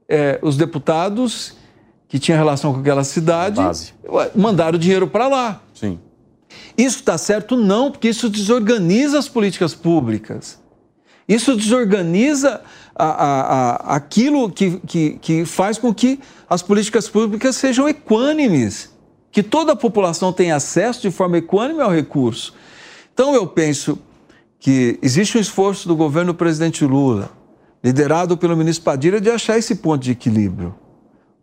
é, os deputados que tinha relação com aquela cidade, mandaram dinheiro para lá. Sim. Isso está certo? Não, porque isso desorganiza as políticas públicas. Isso desorganiza a, a, a, aquilo que, que, que faz com que as políticas públicas sejam equânimes, que toda a população tenha acesso de forma equânime ao recurso. Então, eu penso que existe um esforço do governo do presidente Lula, liderado pelo ministro Padilha, de achar esse ponto de equilíbrio,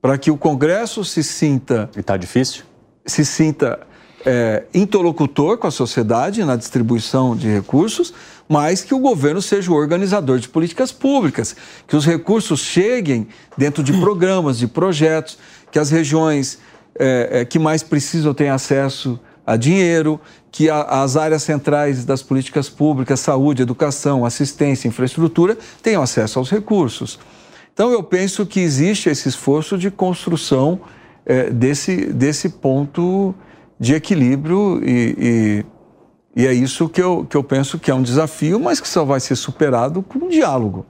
para que o Congresso se sinta. E está difícil? Se sinta é, interlocutor com a sociedade na distribuição de recursos, mas que o governo seja o organizador de políticas públicas, que os recursos cheguem dentro de programas, de projetos, que as regiões é, é, que mais precisam tenham acesso a dinheiro, que a, as áreas centrais das políticas públicas, saúde, educação, assistência, infraestrutura, tenham acesso aos recursos. Então, eu penso que existe esse esforço de construção é, desse, desse ponto de equilíbrio e, e, e, é isso que eu, que eu penso que é um desafio, mas que só vai ser superado com um diálogo.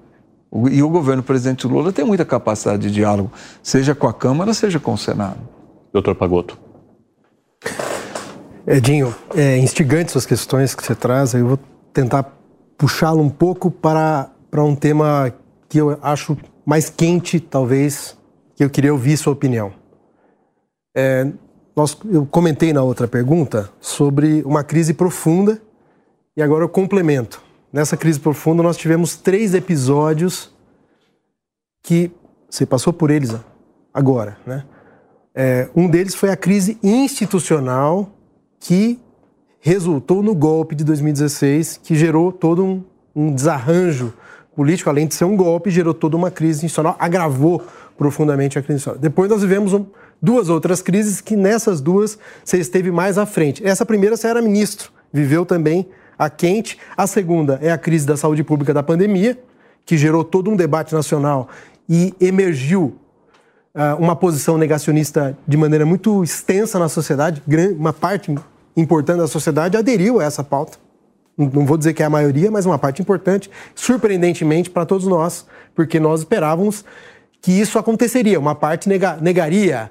E o governo presidente Lula tem muita capacidade de diálogo, seja com a Câmara, seja com o Senado. Doutor Pagotto. Edinho, é instigante suas questões que você traz, eu vou tentar puxá-lo um pouco para, para um tema que eu acho mais quente, talvez, que eu queria ouvir sua opinião. É, nós, eu comentei na outra pergunta sobre uma crise profunda e agora eu complemento. Nessa crise profunda, nós tivemos três episódios que você passou por eles agora, né? É, um deles foi a crise institucional que resultou no golpe de 2016, que gerou todo um, um desarranjo político, além de ser um golpe, gerou toda uma crise institucional, agravou profundamente a crise institucional. Depois nós vivemos um, duas outras crises que nessas duas você esteve mais à frente. Essa primeira você era ministro, viveu também a quente. A segunda é a crise da saúde pública da pandemia, que gerou todo um debate nacional e emergiu uh, uma posição negacionista de maneira muito extensa na sociedade. Uma parte importante da sociedade aderiu a essa pauta. Não vou dizer que é a maioria, mas uma parte importante, surpreendentemente para todos nós, porque nós esperávamos que isso aconteceria. Uma parte nega, negaria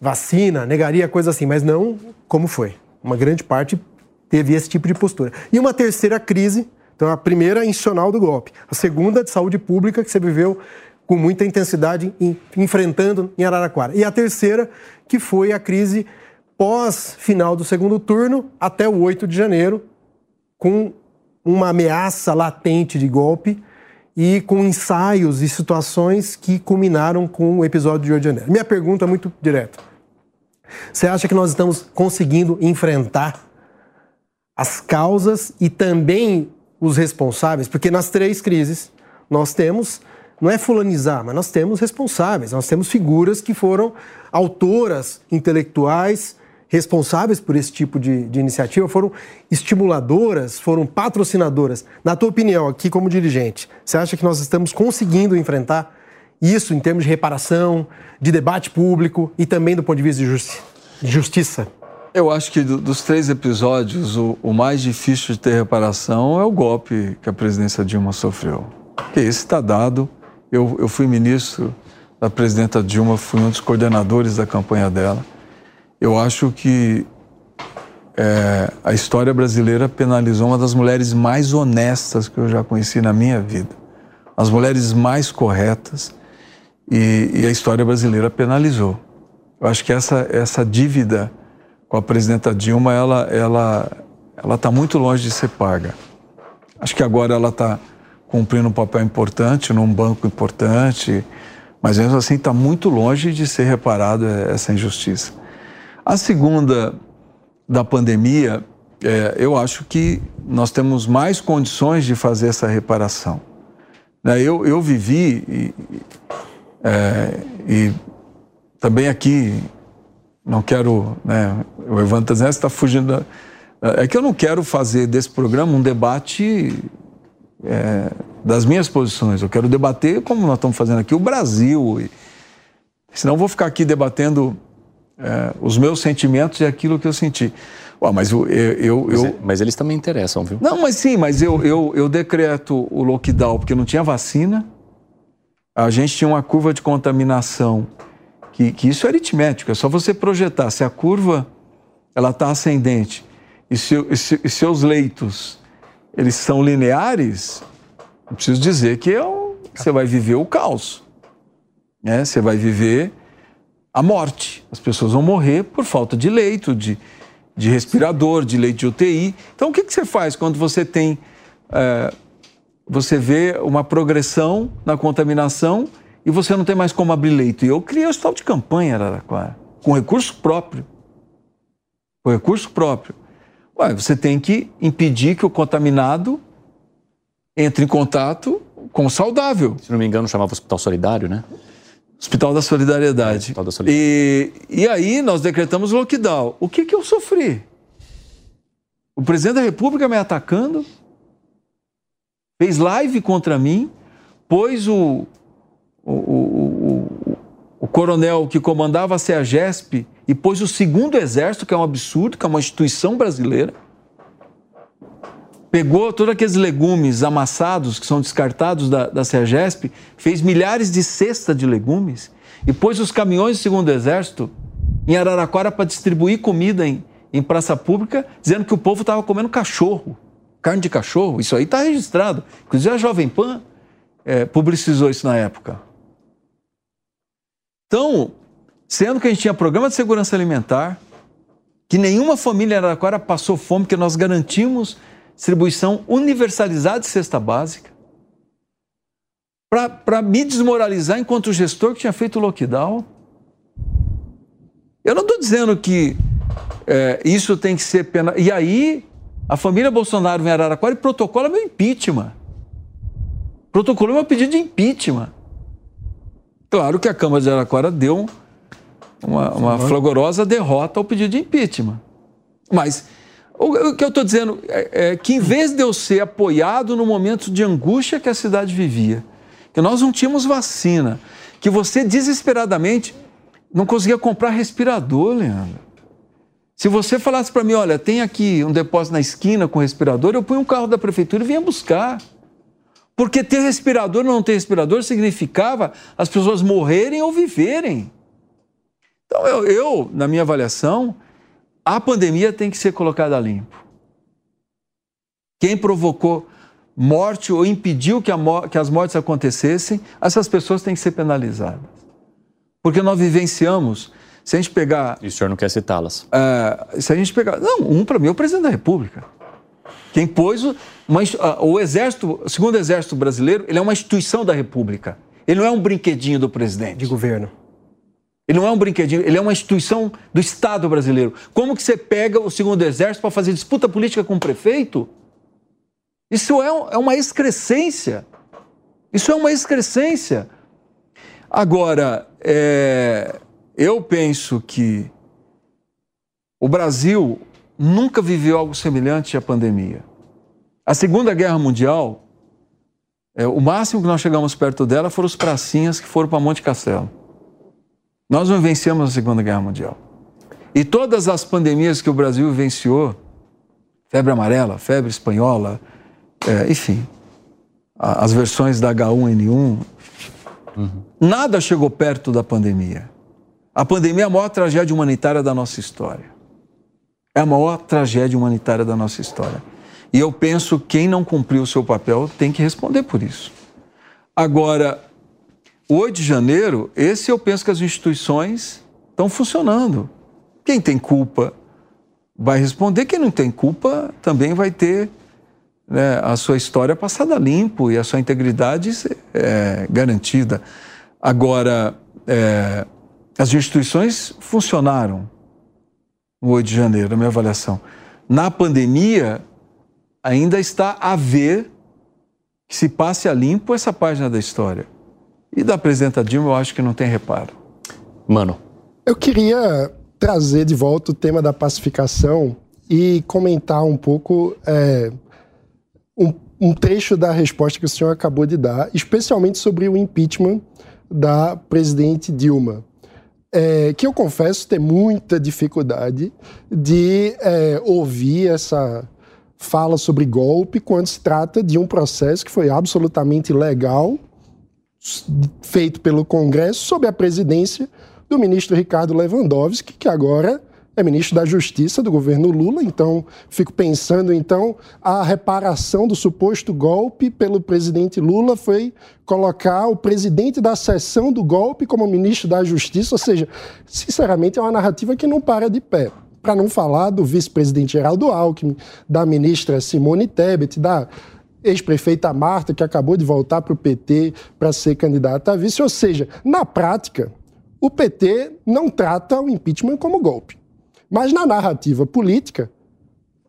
vacina, negaria coisa assim, mas não como foi. Uma grande parte teve esse tipo de postura. E uma terceira crise, então a primeira institucional do golpe, a segunda de saúde pública que você viveu com muita intensidade em, enfrentando em Araraquara. E a terceira, que foi a crise pós-final do segundo turno até o 8 de janeiro, com uma ameaça latente de golpe e com ensaios e situações que culminaram com o episódio de 8 de janeiro. Minha pergunta é muito direta. Você acha que nós estamos conseguindo enfrentar as causas e também os responsáveis? Porque nas três crises nós temos, não é fulanizar, mas nós temos responsáveis, nós temos figuras que foram autoras intelectuais responsáveis por esse tipo de, de iniciativa, foram estimuladoras, foram patrocinadoras. Na tua opinião, aqui como dirigente, você acha que nós estamos conseguindo enfrentar isso em termos de reparação, de debate público e também do ponto de vista de, justi justiça? Eu acho que do, dos três episódios, o, o, mais difícil de ter reparação é o golpe que a presidência Dilma sofreu. Porque esse está dado. Eu, eu fui ministro da presidenta Dilma, fui um dos coordenadores da campanha dela. Eu acho que é, a história brasileira penalizou uma das mulheres mais honestas que eu já conheci na minha vida. As mulheres mais corretas e, e a história brasileira penalizou. Eu acho que essa, essa dívida com a presidenta Dilma, ela ela ela está muito longe de ser paga. Acho que agora ela está cumprindo um papel importante num banco importante, mas mesmo assim está muito longe de ser reparado essa injustiça. A segunda da pandemia, é, eu acho que nós temos mais condições de fazer essa reparação. Né, eu, eu vivi é, e também aqui, não quero, né, o Evandro está está fugindo. Da, é que eu não quero fazer desse programa um debate é, das minhas posições. Eu quero debater, como nós estamos fazendo aqui, o Brasil. E, senão eu vou ficar aqui debatendo é, os meus sentimentos e aquilo que eu senti. Ué, mas eu, eu, mas, eu, mas, eles também interessam, viu? Não, mas sim, mas eu, eu, eu decreto o lockdown porque não tinha vacina. A gente tinha uma curva de contaminação que, que isso é aritmético, é só você projetar. Se a curva ela está ascendente e, se, e, se, e, seus leitos eles são lineares, eu preciso dizer que é um, você vai viver o caos. Né? Você vai viver a morte. As pessoas vão morrer por falta de leito, de, de respirador, de leite de UTI. Então, o que, que você faz quando você tem. É, você vê uma progressão na contaminação e você não tem mais como abrir leito. E eu criei o hospital de campanha, Araraquara, com recurso próprio. Com recurso próprio. Ué, você tem que impedir que o contaminado entre em contato com o saudável. Se não me engano, chamava Hospital Solidário, né? Hospital da Solidariedade. É, Hospital da Solidariedade. E, e aí nós decretamos lockdown. O que, que eu sofri? O presidente da República me atacando, fez live contra mim, pôs o, o, o, o, coronel que comandava a CEAGESP e pôs o segundo exército, que é um absurdo, que é uma instituição brasileira. Pegou todos aqueles legumes amassados que são descartados da, da CEAGESP, fez milhares de cestas de legumes e pôs os caminhões do segundo exército em Araraquara para distribuir comida em, em praça pública, dizendo que o povo estava comendo cachorro, carne de cachorro. Isso aí está registrado. Inclusive a Jovem Pan é, publicizou isso na época. Então, sendo que a gente tinha programa de segurança alimentar, que nenhuma família em Araraquara passou fome, porque nós garantimos distribuição universalizada de cesta básica, para me desmoralizar enquanto gestor que tinha feito o lockdown. Eu não estou dizendo que é, isso tem que ser pena. E aí, a família Bolsonaro vem a Araraquara e protocola meu impeachment. Protocolou meu pedido de impeachment. Claro que a Câmara de Araraquara deu uma, uma flagorosa derrota ao pedido de impeachment. Mas o, que eu estou dizendo é, é, que, em vez de eu ser apoiado no momento de angústia que a cidade vivia, que nós não tínhamos vacina, que você desesperadamente não conseguia comprar respirador, Leandro. Se você falasse para mim, olha, tem aqui um depósito na esquina com respirador, eu ponho um carro da prefeitura e vinha buscar. Porque ter respirador ou não ter respirador significava as pessoas morrerem ou viverem. Então, eu, eu, na minha avaliação, a pandemia tem que ser colocada a limpo. Quem provocou morte ou impediu que, que as mortes acontecessem, essas pessoas têm que ser penalizadas. Porque nós vivenciamos, se a gente pegar. E o senhor não quer citá-las? Uh, se a gente pegar. Não, um para mim é o presidente da República. Quem pôs o, uma, o exército, o segundo exército brasileiro, ele é uma instituição da República. Ele não é um brinquedinho do presidente. De governo. Ele não é um brinquedinho, ele é uma instituição do Estado brasileiro. Como que você pega o segundo exército para fazer disputa política com o prefeito? Isso é, é uma excrescência. Isso é uma excrescência. Agora, é, eu penso que o Brasil nunca viveu algo semelhante à pandemia. A Segunda Guerra Mundial, é, o máximo que nós chegamos perto dela foram os pracinhas que foram para Monte Castelo. Nós não vencemos a Segunda Guerra Mundial. E todas as pandemias que o Brasil venciou, febre amarela, febre espanhola, é, enfim, as versões da H1N1, uhum. nada chegou perto da pandemia. A pandemia é a maior tragédia humanitária da nossa história é a maior tragédia humanitária da nossa história. E eu penso que quem não cumpriu o seu papel tem que responder por isso. Agora, 8 de janeiro, esse eu penso que as instituições estão funcionando. Quem tem culpa vai responder, quem não tem culpa também vai ter né, a sua história passada limpo e a sua integridade é, garantida. Agora, é, as instituições funcionaram no 8 de janeiro, na minha avaliação. Na pandemia, ainda está a ver que se passe a limpo essa página da história. E da presidenta Dilma, eu acho que não tem reparo. Mano. Eu queria trazer de volta o tema da pacificação e comentar um pouco é, um, um trecho da resposta que o senhor acabou de dar, especialmente sobre o impeachment da presidente Dilma é, que eu confesso ter muita dificuldade de é, ouvir essa fala sobre golpe quando se trata de um processo que foi absolutamente legal, feito pelo Congresso, sob a presidência do ministro Ricardo Lewandowski, que agora é ministro da Justiça do governo Lula, então fico pensando então a reparação do suposto golpe pelo presidente Lula foi colocar o presidente da sessão do golpe como ministro da Justiça, ou seja, sinceramente é uma narrativa que não para de pé. Para não falar do vice-presidente Geraldo Alckmin, da ministra Simone Tebet, da ex-prefeita Marta, que acabou de voltar para o PT para ser candidata a vice. Ou seja, na prática, o PT não trata o impeachment como golpe. Mas na narrativa política,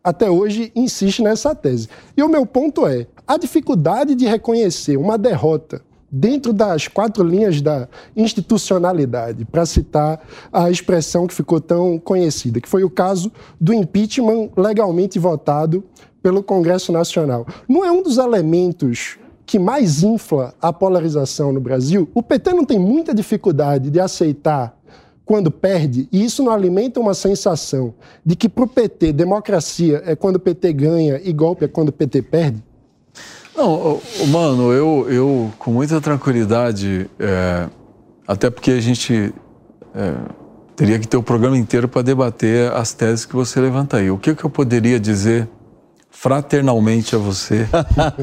até hoje insiste nessa tese. E o meu ponto é: a dificuldade de reconhecer uma derrota dentro das quatro linhas da institucionalidade, para citar a expressão que ficou tão conhecida, que foi o caso do impeachment legalmente votado pelo Congresso Nacional. Não é um dos elementos que mais infla a polarização no Brasil? O PT não tem muita dificuldade de aceitar quando perde, e isso não alimenta uma sensação de que para o PT democracia é quando o PT ganha e golpe é quando o PT perde? Não, mano, eu, eu com muita tranquilidade, é, até porque a gente é, teria que ter o programa inteiro para debater as teses que você levanta aí. O que, que eu poderia dizer fraternalmente a você (laughs)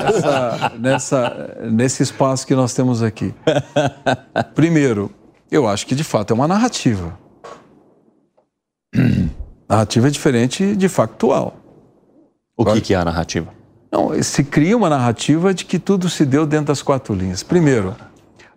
nessa, nessa, nesse espaço que nós temos aqui? Primeiro, eu acho que de fato é uma narrativa. (clears throat) narrativa é diferente de factual. O que, que é a narrativa? Não, se cria uma narrativa de que tudo se deu dentro das quatro linhas. Primeiro,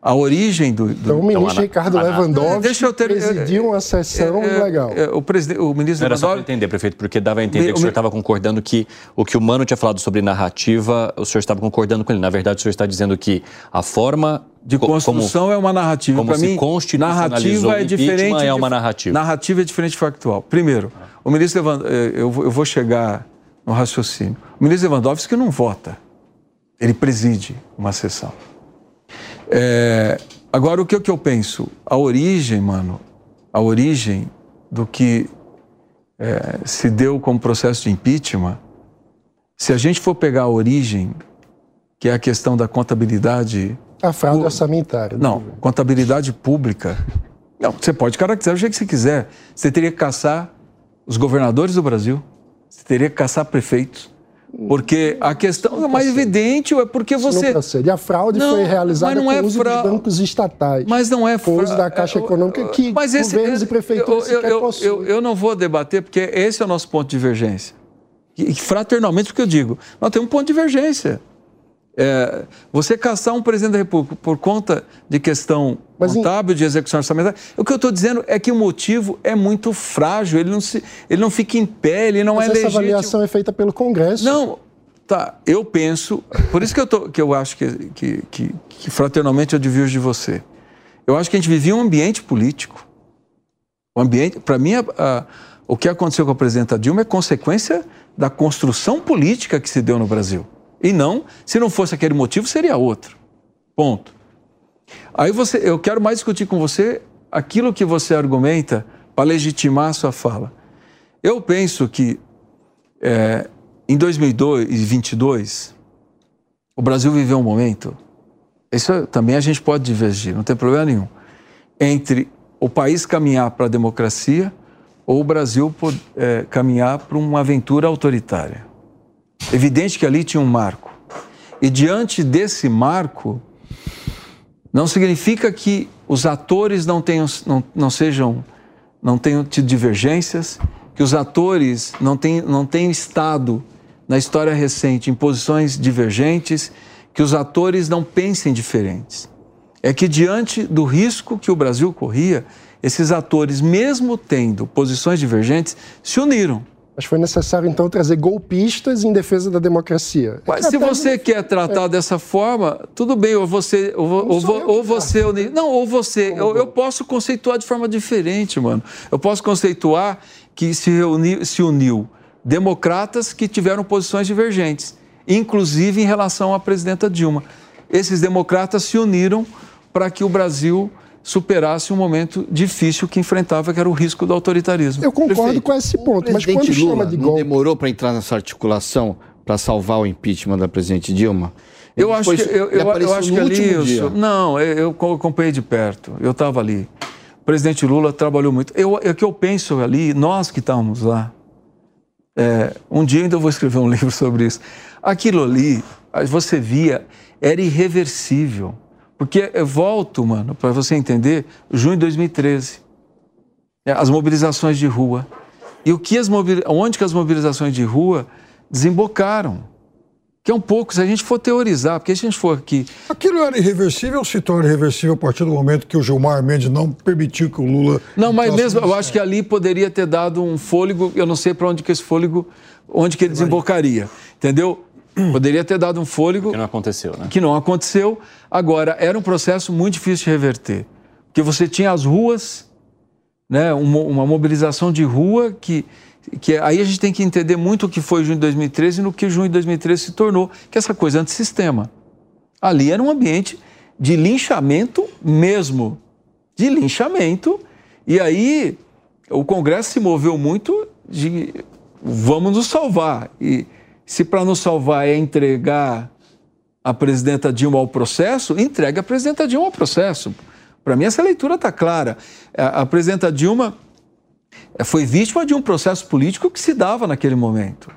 a origem do. do... Então, o ministro então, Ricardo Lewandowski deixa eu ter, presidiu uma sessão é, é, legal. É, o, presidente, o ministro Era Lewandowski... só para entender, prefeito, porque dava a entender que o senhor estava concordando que o que o Mano tinha falado sobre narrativa, o senhor estava concordando com ele. Na verdade, o senhor está dizendo que a forma de construção como, é uma narrativa. Para mim, narrativa é diferente. É uma narrativa. Narrativa é diferente de factual. Primeiro, o ministro Lewandowski, eh, eu vou chegar no raciocínio. O ministro Lewandowski não vota, ele preside uma sessão. É, agora, o que, que eu penso? A origem, mano, a origem do que é, se deu como processo de impeachment, se a gente for pegar a origem, que é a questão da contabilidade. A fraude orçamentária. Não, contabilidade pública. Não, você pode caracterizar do jeito que você quiser. Você teria que caçar os governadores do Brasil, você teria que caçar prefeitos, porque a questão é mais evidente, é porque você. Não. A fraude não, foi realizada com é uso fra... dos bancos estatais. Mas não é fraude. da Caixa Econômica que mas esse, governos e prefeituras eu, eu, eu, eu, não vou debater, porque esse é o nosso ponto de divergência. E, fraternalmente, porque eu digo, nós temos um ponto de divergência. É, você caçar um presidente da República por conta de questão Mas contábil, em... de execução orçamentária, o que eu estou dizendo é que o motivo é muito frágil, ele não, se, ele não fica em pé, ele não Mas é essa legítimo. Essa avaliação é feita pelo Congresso. Não, tá, eu penso, por isso que eu, tô, que eu acho que, que, que, que fraternalmente eu divirjo de você. Eu acho que a gente vivia um ambiente político. O ambiente, para mim, a, a, o que aconteceu com a presidenta Dilma é consequência da construção política que se deu no Brasil. E não, se não fosse aquele motivo, seria outro. Ponto. Aí você, eu quero mais discutir com você aquilo que você argumenta para legitimar a sua fala. Eu penso que é, em 2022 o Brasil viveu um momento, isso também a gente pode divergir, não tem problema nenhum, entre o país caminhar para a democracia ou o Brasil é, caminhar para uma aventura autoritária. Evidente que ali tinha um marco. E diante desse marco, não significa que os atores não, tenham, não, não sejam, não tenham tido divergências, que os atores não tenham, não tenham estado na história recente em posições divergentes, que os atores não pensem diferentes. É que diante do risco que o Brasil corria, esses atores, mesmo tendo posições divergentes, se uniram. Mas foi necessário, então, trazer golpistas em defesa da democracia. Mas se você quer tratar é. dessa forma, tudo bem, ou você. Ou, ou, ou você. Não, ou você. Eu, eu, posso conceituar de forma diferente, mano. Eu posso conceituar que se, reuni, se uniu democratas que tiveram posições divergentes, inclusive em relação à presidenta Dilma. Esses democratas se uniram para que o Brasil superasse um momento difícil que enfrentava, que era o risco do autoritarismo. Eu concordo Perfeito. com esse ponto, mas quando Lula chama de golpe... demorou para entrar nessa articulação para salvar o impeachment da presidente Dilma? Eu acho que, eu, eu, eu acho que ali. Eu, não, eu, eu acompanhei de perto. Eu estava ali. O presidente Lula trabalhou muito. Eu, o que eu penso ali, nós que estávamos lá, é, um dia ainda vou escrever um (laughs) livro sobre isso. Aquilo ali, você via, era irreversível. Porque eu volto, mano, para você entender, junho de 2013, é, as mobilizações de rua. E o que as onde que as mobilizações de rua desembocaram? Que é um pouco, se a gente for teorizar, porque se a gente for aqui. Aquilo era irreversível ou se torna irreversível a partir do momento que o Gilmar Mendes não permitiu que o Lula. Não, mas mesmo, eu acho que ali poderia ter dado um fôlego, eu não sei para onde que esse fôlego, onde que ele desembocaria. Entendeu? (clears throat) Poderia ter dado um fôlego. Que não aconteceu, né? Que não aconteceu. Agora, era um processo muito difícil de reverter. Porque você tinha as ruas, né, uma, uma mobilização de rua que, que aí a gente tem que entender muito o que foi junho de 2013 e no que junho de 2013 se tornou, que é essa coisa antissistema. Ali era um ambiente de linchamento mesmo. De linchamento. E aí o Congresso se moveu muito de vamos nos salvar. E se para nos salvar é entregar a presidenta Dilma ao processo, entregue a presidenta Dilma ao processo. Para mim, essa leitura está clara. A presidenta Dilma eh, foi vítima de um processo político que se dava naquele momento.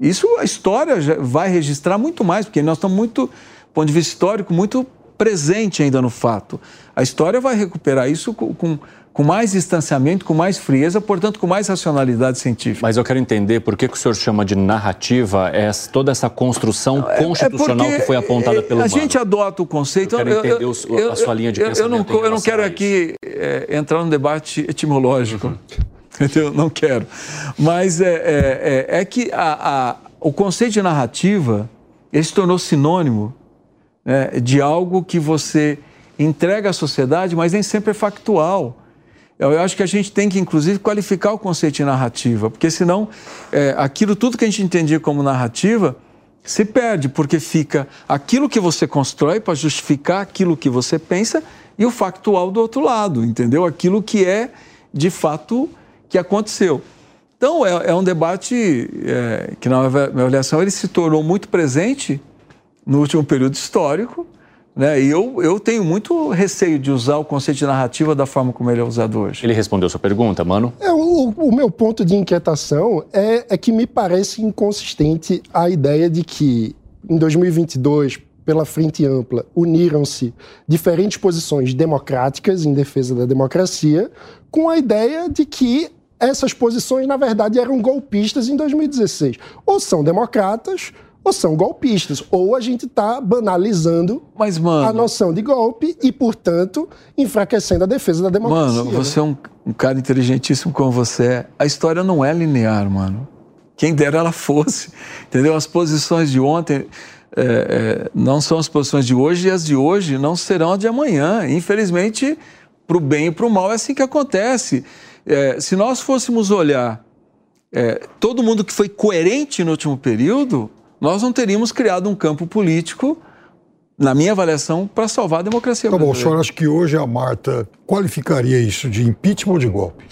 Isso a história vai registrar muito mais, porque nós estamos muito, do ponto de vista histórico, muito presente ainda no fato. A história vai recuperar isso com, com com mais distanciamento, com mais frieza, portanto, com mais racionalidade científica. Mas eu quero entender por que, que o senhor chama de narrativa é toda essa construção é, é constitucional é que foi apontada pelo A Mano. gente adota o conceito. Eu quero entender eu, eu, a sua linha de pensamento. Eu não, eu não quero aqui é, entrar num debate etimológico. Uhum. (laughs) Eu não quero. Mas é, é, é, é que a, a, o conceito de narrativa ele se tornou sinônimo né, de algo que você entrega à sociedade, mas nem sempre é factual. Eu acho que a gente tem que, inclusive, qualificar o conceito de narrativa, porque senão é, aquilo tudo que a gente entendia como narrativa se perde, porque fica aquilo que você constrói para justificar aquilo que você pensa e o factual do outro lado, entendeu? Aquilo que é de fato que aconteceu. Então é, é um debate é, que na minha avaliação ele se tornou muito presente no último período histórico né? E eu, eu tenho muito receio de usar o conceito de narrativa da forma como ele é usado hoje. Ele respondeu sua pergunta, mano? É, o, o meu ponto de inquietação é, é que me parece inconsistente a ideia de que em 2022, pela frente ampla, uniram-se diferentes posições democráticas em defesa da democracia, com a ideia de que essas posições, na verdade, eram golpistas em 2016. Ou são democratas ou são golpistas, ou a gente está banalizando Mas, mano, a noção de golpe e, portanto, enfraquecendo a defesa da democracia. Mano, você é um, um, cara inteligentíssimo como você é. A história não é linear, mano. Quem dera ela fosse, (laughs) entendeu? As posições de ontem é, é, não são as posições de hoje e as de hoje não serão as de amanhã. Infelizmente, para o bem e para o mal é assim que acontece. É, se nós fôssemos olhar é, todo mundo que foi coerente no último período, nós não teríamos criado um campo político, na minha avaliação, para salvar a democracia tá brasileira. Bom, o senhor acha que hoje a Marta qualificaria isso de impeachment ou de golpe?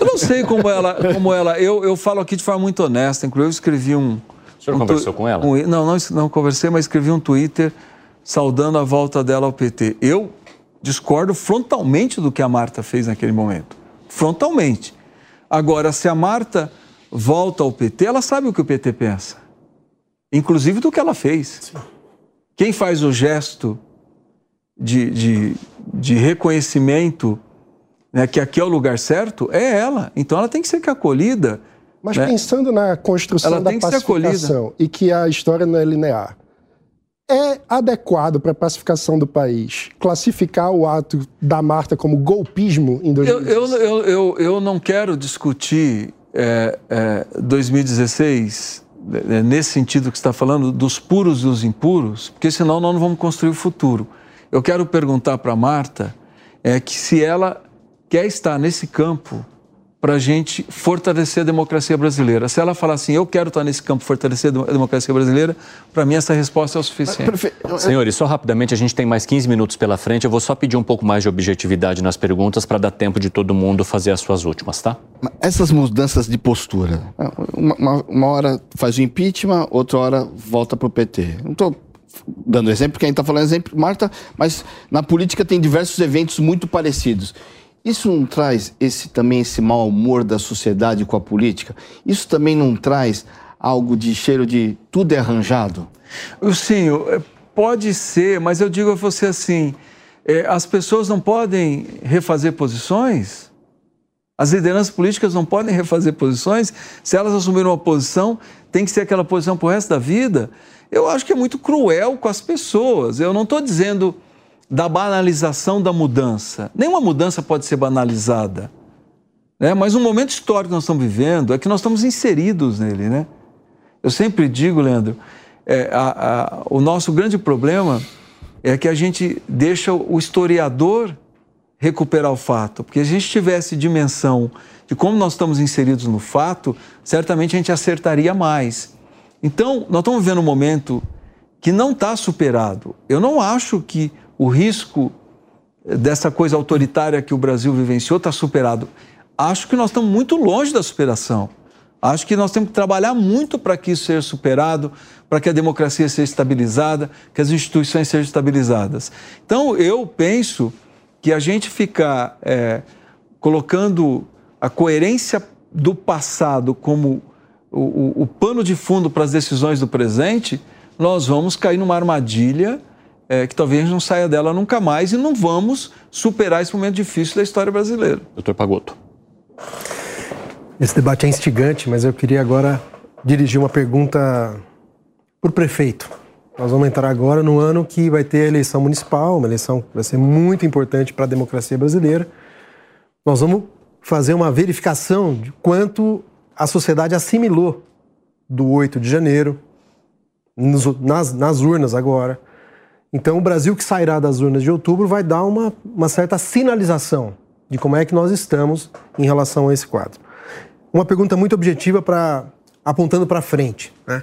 eu não sei como ela. Como ela eu, eu falo aqui de forma muito honesta, inclusive eu escrevi um. O senhor um conversou com ela? Um, não, não, não conversei, mas escrevi um Twitter saudando a volta dela ao PT. Eu discordo frontalmente do que a Marta fez naquele momento. Frontalmente. Agora, se a Marta volta ao PT, ela sabe o que o PT pensa inclusive do que ela fez. Sim. Quem faz o gesto de, de, de reconhecimento né, que aqui é o lugar certo é ela. Então ela tem que ser acolhida. Mas né? pensando na construção ela da pacificação e que a história não é linear, é adequado para a pacificação do país classificar o ato da Marta como golpismo em 2016? Eu, eu, eu, eu, eu não quero discutir é, é, 2016 é, nesse sentido que está falando, dos puros e dos impuros, porque senão nós não vamos construir o futuro. Eu quero perguntar para Marta é, que se ela quer estar nesse campo para a gente fortalecer a democracia brasileira. Se ela falar assim, eu quero estar nesse campo fortalecer a democracia brasileira, para mim essa resposta é o suficiente. Senhores, só rapidamente, a gente tem mais 15 minutos pela frente. Eu vou só pedir um pouco mais de objetividade nas perguntas para dar tempo de todo mundo fazer as suas últimas, tá? Essas mudanças de postura, uma, uma, uma hora faz o impeachment, outra hora volta para o PT. Não estou dando exemplo, porque a gente está falando exemplo, Marta, mas na política tem diversos eventos muito parecidos. Isso não traz esse também esse mau humor da sociedade com a política? Isso também não traz algo de cheiro de tudo é arranjado? Sim, é, pode ser, mas eu digo a você assim: é, as pessoas não podem refazer posições? As lideranças políticas não podem refazer posições? Se elas assumiram uma posição, tem que ser aquela posição para o resto da vida? Eu acho que é muito cruel com as pessoas. Eu não estou dizendo da banalização da mudança. Nenhuma mudança pode ser banalizada. Né? Mas o momento histórico que nós estamos vivendo é que nós estamos inseridos nele. Né? Eu sempre digo, Leandro, é, a, a, o nosso grande problema é que a gente deixa o historiador recuperar o fato. Porque se a gente tivesse dimensão de como nós estamos inseridos no fato, certamente a gente acertaria mais. Então, nós estamos vivendo um momento que não está superado. Eu não acho que o risco dessa coisa autoritária que o Brasil vivenciou está superado. Acho que nós estamos muito longe da superação. Acho que nós temos que trabalhar muito para que isso seja superado, para que a democracia seja estabilizada, que as instituições sejam estabilizadas. Então, eu penso que a gente ficar é, colocando a coerência do passado como o, o, o pano de fundo para as decisões do presente, nós vamos cair numa armadilha é, que talvez não saia dela nunca mais e não vamos superar esse momento difícil da história brasileira. Doutor Pagotto. Esse debate é instigante, mas eu queria agora dirigir uma pergunta para o prefeito. Nós vamos entrar agora no ano que vai ter a eleição municipal, uma eleição que vai ser muito importante para a democracia brasileira. Nós vamos fazer uma verificação de quanto a sociedade assimilou do 8 de janeiro, nas, nas urnas agora, então, o Brasil que sairá das urnas de outubro vai dar uma, uma certa sinalização de como é que nós estamos em relação a esse quadro. Uma pergunta muito objetiva para apontando para frente. Né?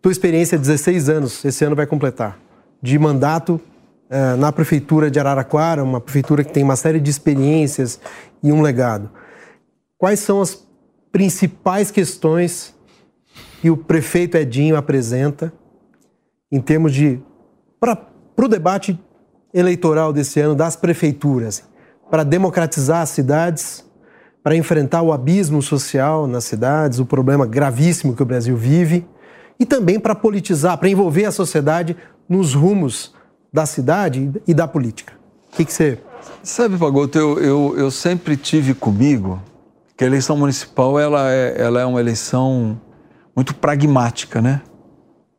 Tua experiência, 16 anos, esse ano vai completar, de mandato eh, na prefeitura de Araraquara, uma prefeitura que tem uma série de experiências e um legado. Quais são as principais questões que o prefeito Edinho apresenta em termos de para o debate eleitoral desse ano das prefeituras, para democratizar as cidades, para enfrentar o abismo social nas cidades, o problema gravíssimo que o Brasil vive, e também para politizar, para envolver a sociedade nos rumos da cidade e da política. O que, que você. Sabe, Pagoto, eu, eu, eu sempre tive comigo que a eleição municipal ela é, ela é uma eleição muito pragmática, né?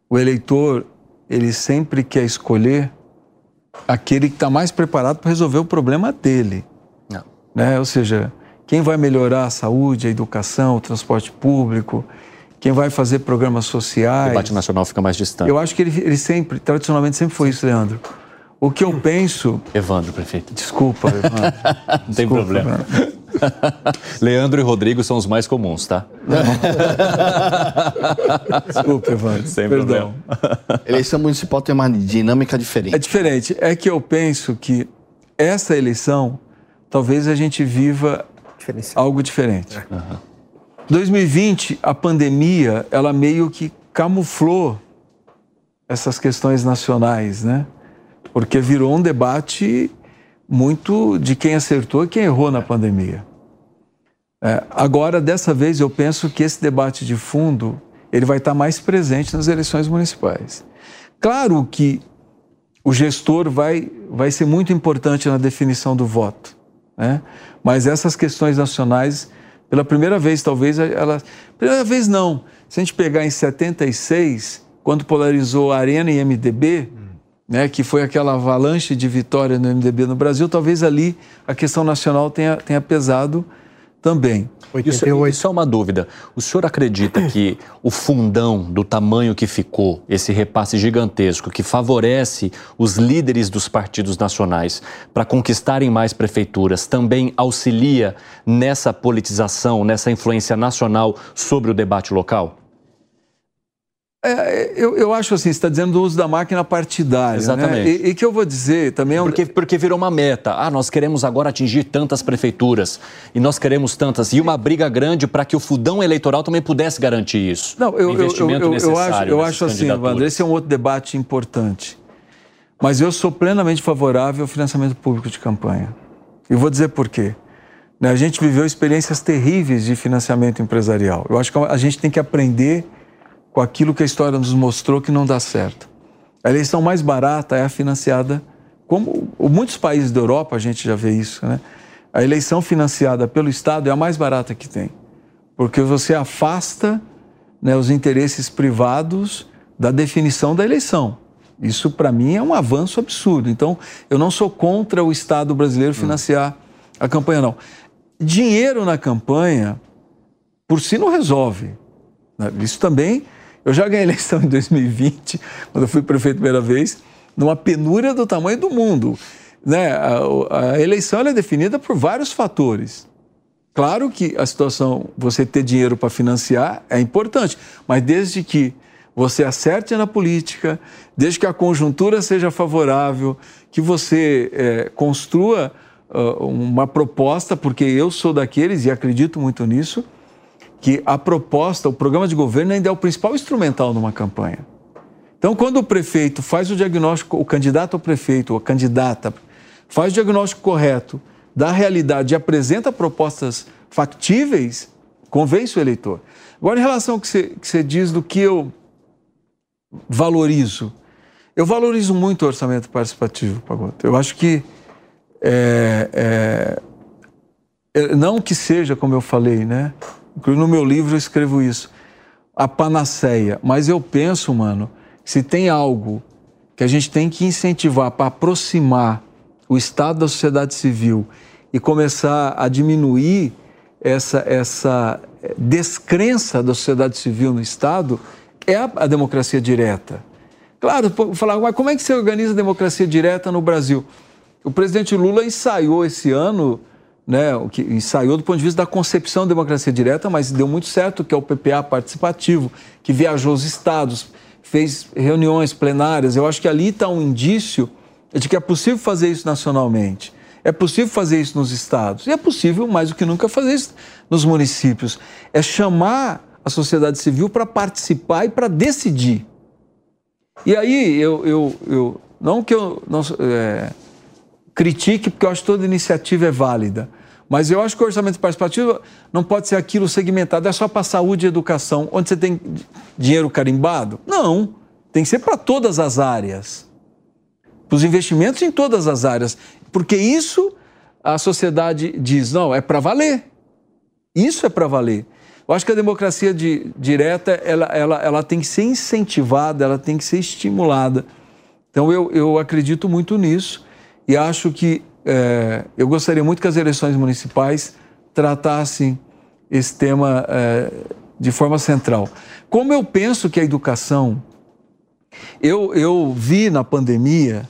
O eleitor ele sempre quer escolher aquele que está mais preparado para resolver o problema dele. Não. Né? Ou seja, quem vai melhorar a saúde, a educação, o transporte público, quem vai fazer programas sociais. O debate nacional fica mais distante. Eu acho que ele, ele sempre, tradicionalmente, sempre foi isso, Leandro. O que eu penso. Evandro, prefeito. Desculpa, Evandro. (laughs) Não tem Desculpa, problema. (laughs) Leandro e Rodrigo são os mais comuns, tá? (laughs) Desculpa, Evandro. Sem Perdão. problema. Eleição municipal tem uma dinâmica diferente. É diferente. É que eu penso que essa eleição, talvez a gente viva algo diferente. Uhum. 2020, a pandemia, ela meio que camuflou essas questões nacionais, né? porque virou um debate muito de quem acertou e quem errou na pandemia. É, agora, dessa vez, eu penso que esse debate de fundo ele vai estar mais presente nas eleições municipais. Claro que o gestor vai, vai ser muito importante na definição do voto, né? mas essas questões nacionais, pela primeira vez, talvez, ela. Primeira vez não. Se a gente pegar em 76, quando polarizou a Arena e MDB, né, que foi aquela avalanche de vitória no MDB no Brasil, talvez ali a questão nacional tenha, tenha pesado também. Isso, isso é uma dúvida. O senhor acredita que o fundão do tamanho que ficou, esse repasse gigantesco, que favorece os líderes dos partidos nacionais para conquistarem mais prefeituras, também auxilia nessa politização, nessa influência nacional sobre o debate local? É, eu, eu acho assim, você está dizendo do uso da máquina partidária. Né? Exatamente. Né? E, e, que eu vou dizer também. É porque, porque virou uma meta. Ah, nós queremos agora atingir tantas prefeituras. E nós queremos tantas. E uma briga grande para que o fundão eleitoral também pudesse garantir isso. Não, eu, investimento eu, eu, eu, acho, eu acho assim, Wander, esse é um outro debate importante. Mas eu sou plenamente favorável ao financiamento público de campanha. E vou dizer por quê. Né, a gente viveu experiências terríveis de financiamento empresarial. Eu acho que a gente tem que aprender com aquilo que a história nos mostrou que não dá certo. A eleição mais barata é a financiada, como muitos países da Europa a gente já vê isso, né? A eleição financiada pelo Estado é a mais barata que tem, porque você afasta né, os interesses privados da definição da eleição. Isso, para mim, é um avanço absurdo. Então, eu não sou contra o Estado brasileiro financiar hum. a campanha, não. Dinheiro na campanha, por si, não resolve. Isso também eu já ganhei eleição em 2020, quando eu fui prefeito a primeira vez, numa penúria do tamanho do mundo. Né? A, a eleição é definida por vários fatores. Claro que a situação, você ter dinheiro para financiar é importante, mas desde que você acerte na política, desde que a conjuntura seja favorável, que você é, construa uh, uma proposta, porque eu sou daqueles e acredito muito nisso, que a proposta, o programa de governo ainda é o principal instrumental numa campanha. Então, quando o prefeito faz o diagnóstico, o candidato ao prefeito, ou a candidata, faz o diagnóstico correto da realidade e apresenta propostas factíveis, convence o eleitor. Agora, em relação ao que você, que você diz do que eu valorizo, eu valorizo muito o orçamento participativo, Pagoto. Eu acho que é, é, não que seja, como eu falei, né? No meu livro eu escrevo isso. A panaceia. Mas eu penso, mano, se tem algo que a gente tem que incentivar para aproximar o estado da sociedade civil e começar a diminuir essa, essa descrença da sociedade civil no Estado, é a, a democracia direta. Claro, falar, mas como é que você organiza a democracia direta no Brasil? O presidente Lula ensaiou esse ano né, o que ensaiou do ponto de vista da concepção da democracia direta, mas deu muito certo, que é o PPA participativo, que viajou os estados, fez reuniões plenárias. Eu acho que ali está um indício de que é possível fazer isso nacionalmente. É possível fazer isso nos estados. E é possível, mais do que nunca, fazer isso nos municípios. É chamar a sociedade civil para participar e para decidir. E aí, eu, eu, eu não que eu não, é, critique, porque eu acho que toda iniciativa é válida. Mas eu acho que o orçamento participativo não pode ser aquilo segmentado, é só para saúde e educação, onde você tem dinheiro carimbado? Não. Tem que ser para todas as áreas. Para os investimentos em todas as áreas. Porque isso a sociedade diz, não, é para valer. Isso é para valer. Eu acho que a democracia de, direta ela, ela, ela tem que ser incentivada, ela tem que ser estimulada. Então eu, eu acredito muito nisso e acho que é, eu gostaria muito que as eleições municipais tratassem esse tema é, de forma central. Como eu penso que a educação. Eu, eu vi na pandemia,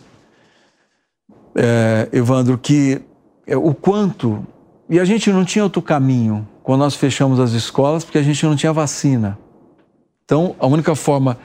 é, Evandro, que é, o quanto. E a gente não tinha outro caminho quando nós fechamos as escolas, porque a gente não tinha vacina. Então, a única forma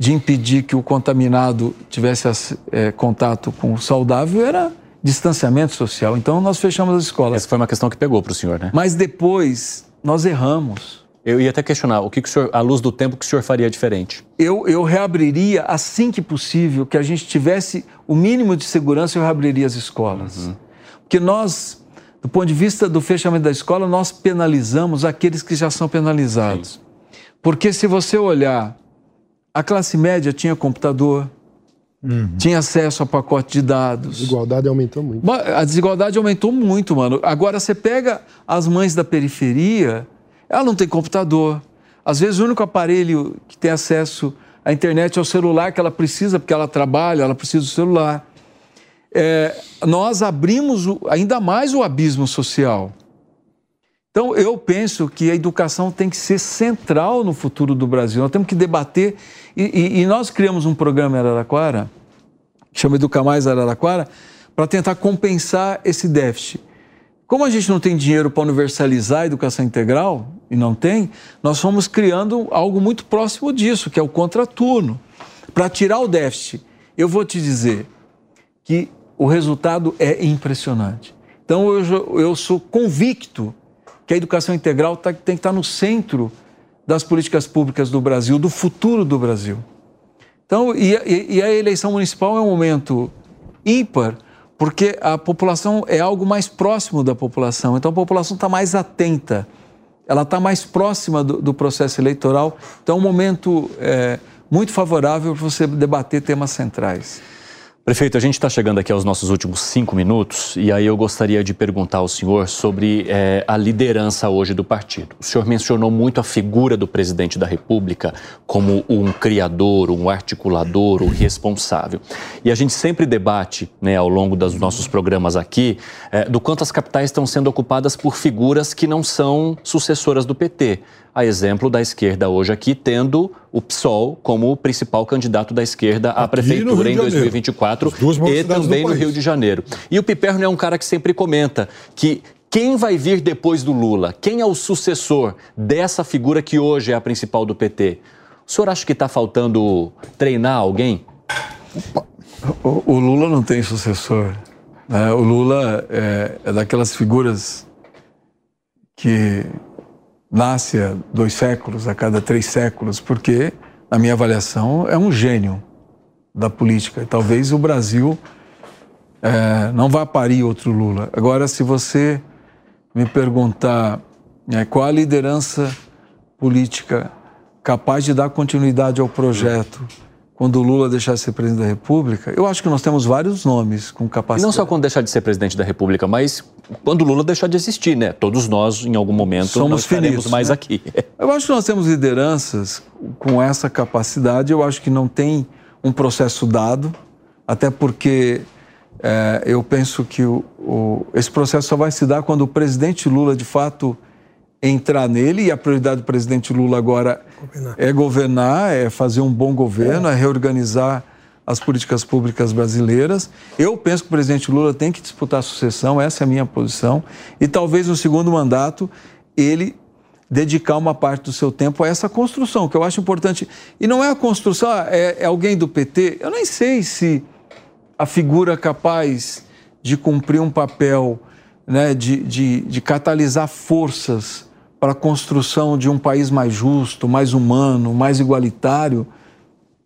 de impedir que o contaminado tivesse é, contato com o saudável era distanciamento social. Então nós fechamos as escolas. Essa foi uma questão que pegou para o senhor, né? Mas depois nós erramos. Eu ia até questionar, o que, que o senhor, à luz do tempo, que o senhor faria diferente? Eu, eu reabriria assim que possível, que a gente tivesse o mínimo de segurança, eu reabriria as escolas. Uhum. Porque nós, do ponto de vista do fechamento da escola, nós penalizamos aqueles que já são penalizados. Sim. Porque se você olhar, a classe média tinha computador, Uhum. Tinha acesso a pacote de dados. A desigualdade aumentou muito. A desigualdade aumentou muito, mano. Agora você pega as mães da periferia, ela não tem computador. Às vezes o único aparelho que tem acesso à internet é o celular que ela precisa, porque ela trabalha, ela precisa do celular. É, nós abrimos o, ainda mais o abismo social. Então, eu penso que a educação tem que ser central no futuro do Brasil. Nós temos que debater. E, e, e nós criamos um programa em Araraquara, que chama Educar Mais Araraquara, para tentar compensar esse déficit. Como a gente não tem dinheiro para universalizar a educação integral, e não tem, nós fomos criando algo muito próximo disso, que é o contraturno. Para tirar o déficit, eu vou te dizer que o resultado é impressionante. Então, eu, eu sou convicto que a educação integral tá, tem que estar no centro das políticas públicas do Brasil, do futuro do Brasil. Então, e, e, a eleição municipal é um momento ímpar, porque a população é algo mais próximo da população, então a população está mais atenta, ela está mais próxima do, do, processo eleitoral, então é um momento é, muito favorável para você debater temas centrais. Prefeito, a gente está chegando aqui aos nossos últimos cinco minutos e aí eu gostaria de perguntar ao senhor sobre é, a liderança hoje do partido. O senhor mencionou muito a figura do presidente da República como um criador, um articulador, um responsável. E a gente sempre debate, né, ao longo dos nossos programas aqui, é, do quanto as capitais estão sendo ocupadas por figuras que não são sucessoras do PT a exemplo da esquerda hoje aqui, tendo o PSOL como o principal candidato da esquerda à prefeitura em 2024 e também no Rio de Janeiro. E o Piperno é um cara que sempre comenta que quem vai vir depois do Lula? Quem é o sucessor dessa figura que hoje é a principal do PT? O senhor acha que está faltando treinar alguém? O, o, Lula não tem sucessor. Né? O Lula é, é daquelas figuras que nasce há dois séculos, a cada três séculos, porque, na minha avaliação, é um gênio da política. Talvez o Brasil é, não vá parir outro Lula. Agora, se você me perguntar é, qual a liderança política capaz de dar continuidade ao projeto quando o Lula deixar de ser presidente da República, eu acho que nós temos vários nomes com capacidade. E não só quando deixar de ser presidente da República, mas quando o Lula deixar de existir, né? Todos nós, em algum momento, Somos estaremos mais né? aqui. (laughs) Eu acho que nós temos lideranças com essa capacidade. Eu acho que não tem um processo dado, até porque é, eu penso que o, o, esse processo só vai se dar quando o presidente Lula, de fato, entrar nele e a prioridade do presidente Lula agora governar. é governar, é fazer um bom governo, é, é reorganizar as políticas públicas brasileiras. Eu penso que o presidente Lula tem que disputar a sucessão, essa é a minha posição, e talvez no segundo mandato ele dedicar uma parte do seu tempo a essa construção, que eu acho importante. E não é a construção, ah, é, é alguém do PT. Eu nem sei se a figura capaz de cumprir um papel né, de, de, de catalisar forças para a construção de um país mais justo, mais humano, mais igualitário,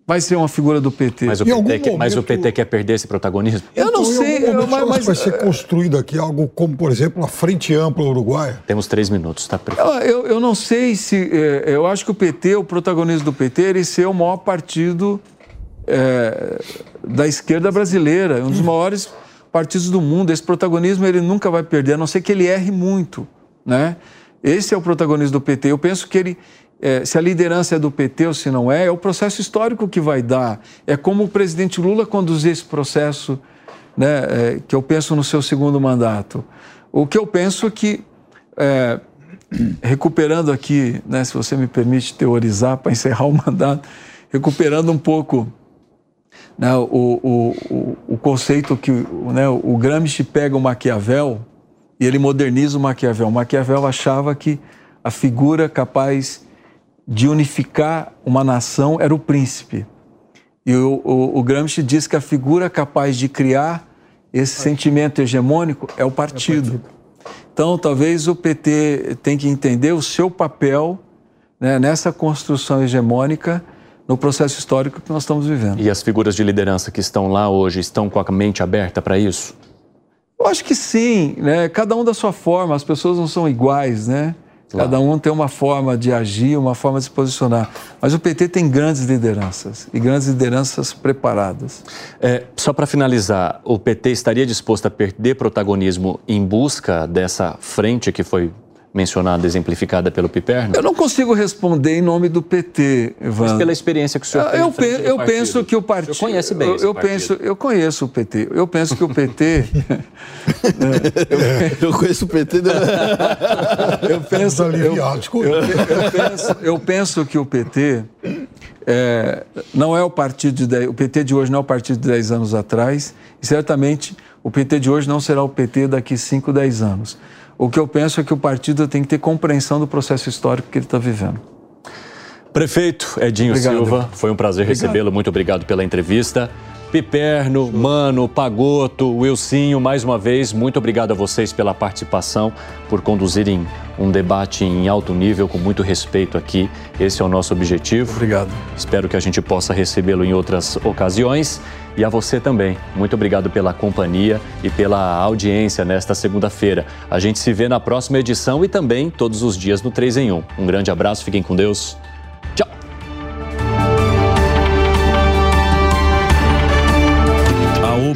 vai ser uma figura do PT. Mas o, PT, momento... quer, mas o PT quer perder esse protagonismo? Eu não então, sei. Eu, mas, mas vai ser construído aqui algo como, por exemplo, a Frente Ampla Uruguaia? Temos três minutos, tá? Eu, eu não sei se... É, eu acho que o PT, o protagonismo do PT, ele ser o maior partido é, da esquerda brasileira, um dos maiores partidos do mundo. Esse protagonismo ele nunca vai perder, a não ser que ele erre muito, né? Esse é o protagonismo do PT. Eu penso que ele, é, se a liderança é do PT ou se não é, é o processo histórico que vai dar. É como o presidente Lula conduzir esse processo, né, é, que eu penso no seu segundo mandato. O que eu penso é que, é, recuperando aqui, né, se você me permite teorizar para (laughs) encerrar o mandato, recuperando um pouco né, o, o, o, o, conceito que né, o Gramsci pega o Maquiavel e ele moderniza o Maquiavel. O Maquiavel achava que a figura capaz de unificar uma nação era o príncipe. E o, o, o Gramsci diz que a figura capaz de criar esse sentimento hegemônico é o partido. É o partido. Então, talvez o PT tenha que entender o seu papel né, nessa construção hegemônica no processo histórico que nós estamos vivendo. E as figuras de liderança que estão lá hoje estão com a mente aberta para isso? Eu acho que sim, né? Cada um da sua forma, as pessoas não são iguais, né? Claro. Cada um tem uma forma de agir, uma forma de se posicionar. Mas o PT tem grandes lideranças e grandes lideranças preparadas. É, só para finalizar, o PT estaria disposto a perder protagonismo em busca dessa frente que foi mencionada, exemplificada pelo Piperno? Eu não consigo responder em nome do PT, Ivan. Mas pela experiência que o senhor tem. Eu, pe eu penso que o partido. Conhece bem eu, eu penso, eu conheço o PT. (laughs) Eu penso que o PT. eu, conheço o PT. Né? eu penso, eu, eu, penso, eu penso que o PT é, não é o partido de 10, o PT de hoje não é o partido de 10 anos atrás e certamente o PT de hoje não será o PT daqui 5, 10 anos. O que eu penso é que o partido tem que ter compreensão do processo histórico que ele está vivendo. Prefeito Edinho obrigado. Silva, foi um prazer recebê-lo. Muito obrigado pela entrevista. Piperno, Mano, Pagoto, Wilsinho, mais uma vez, muito obrigado a vocês pela participação, por conduzirem um debate em alto nível, com muito respeito aqui. Esse é o nosso objetivo. Obrigado. Espero que a gente possa recebê-lo em outras ocasiões. E a você também. Muito obrigado pela companhia e pela audiência nesta segunda-feira. A gente se vê na próxima edição e também todos os dias no 3 em 1. Um grande abraço, fiquem com Deus.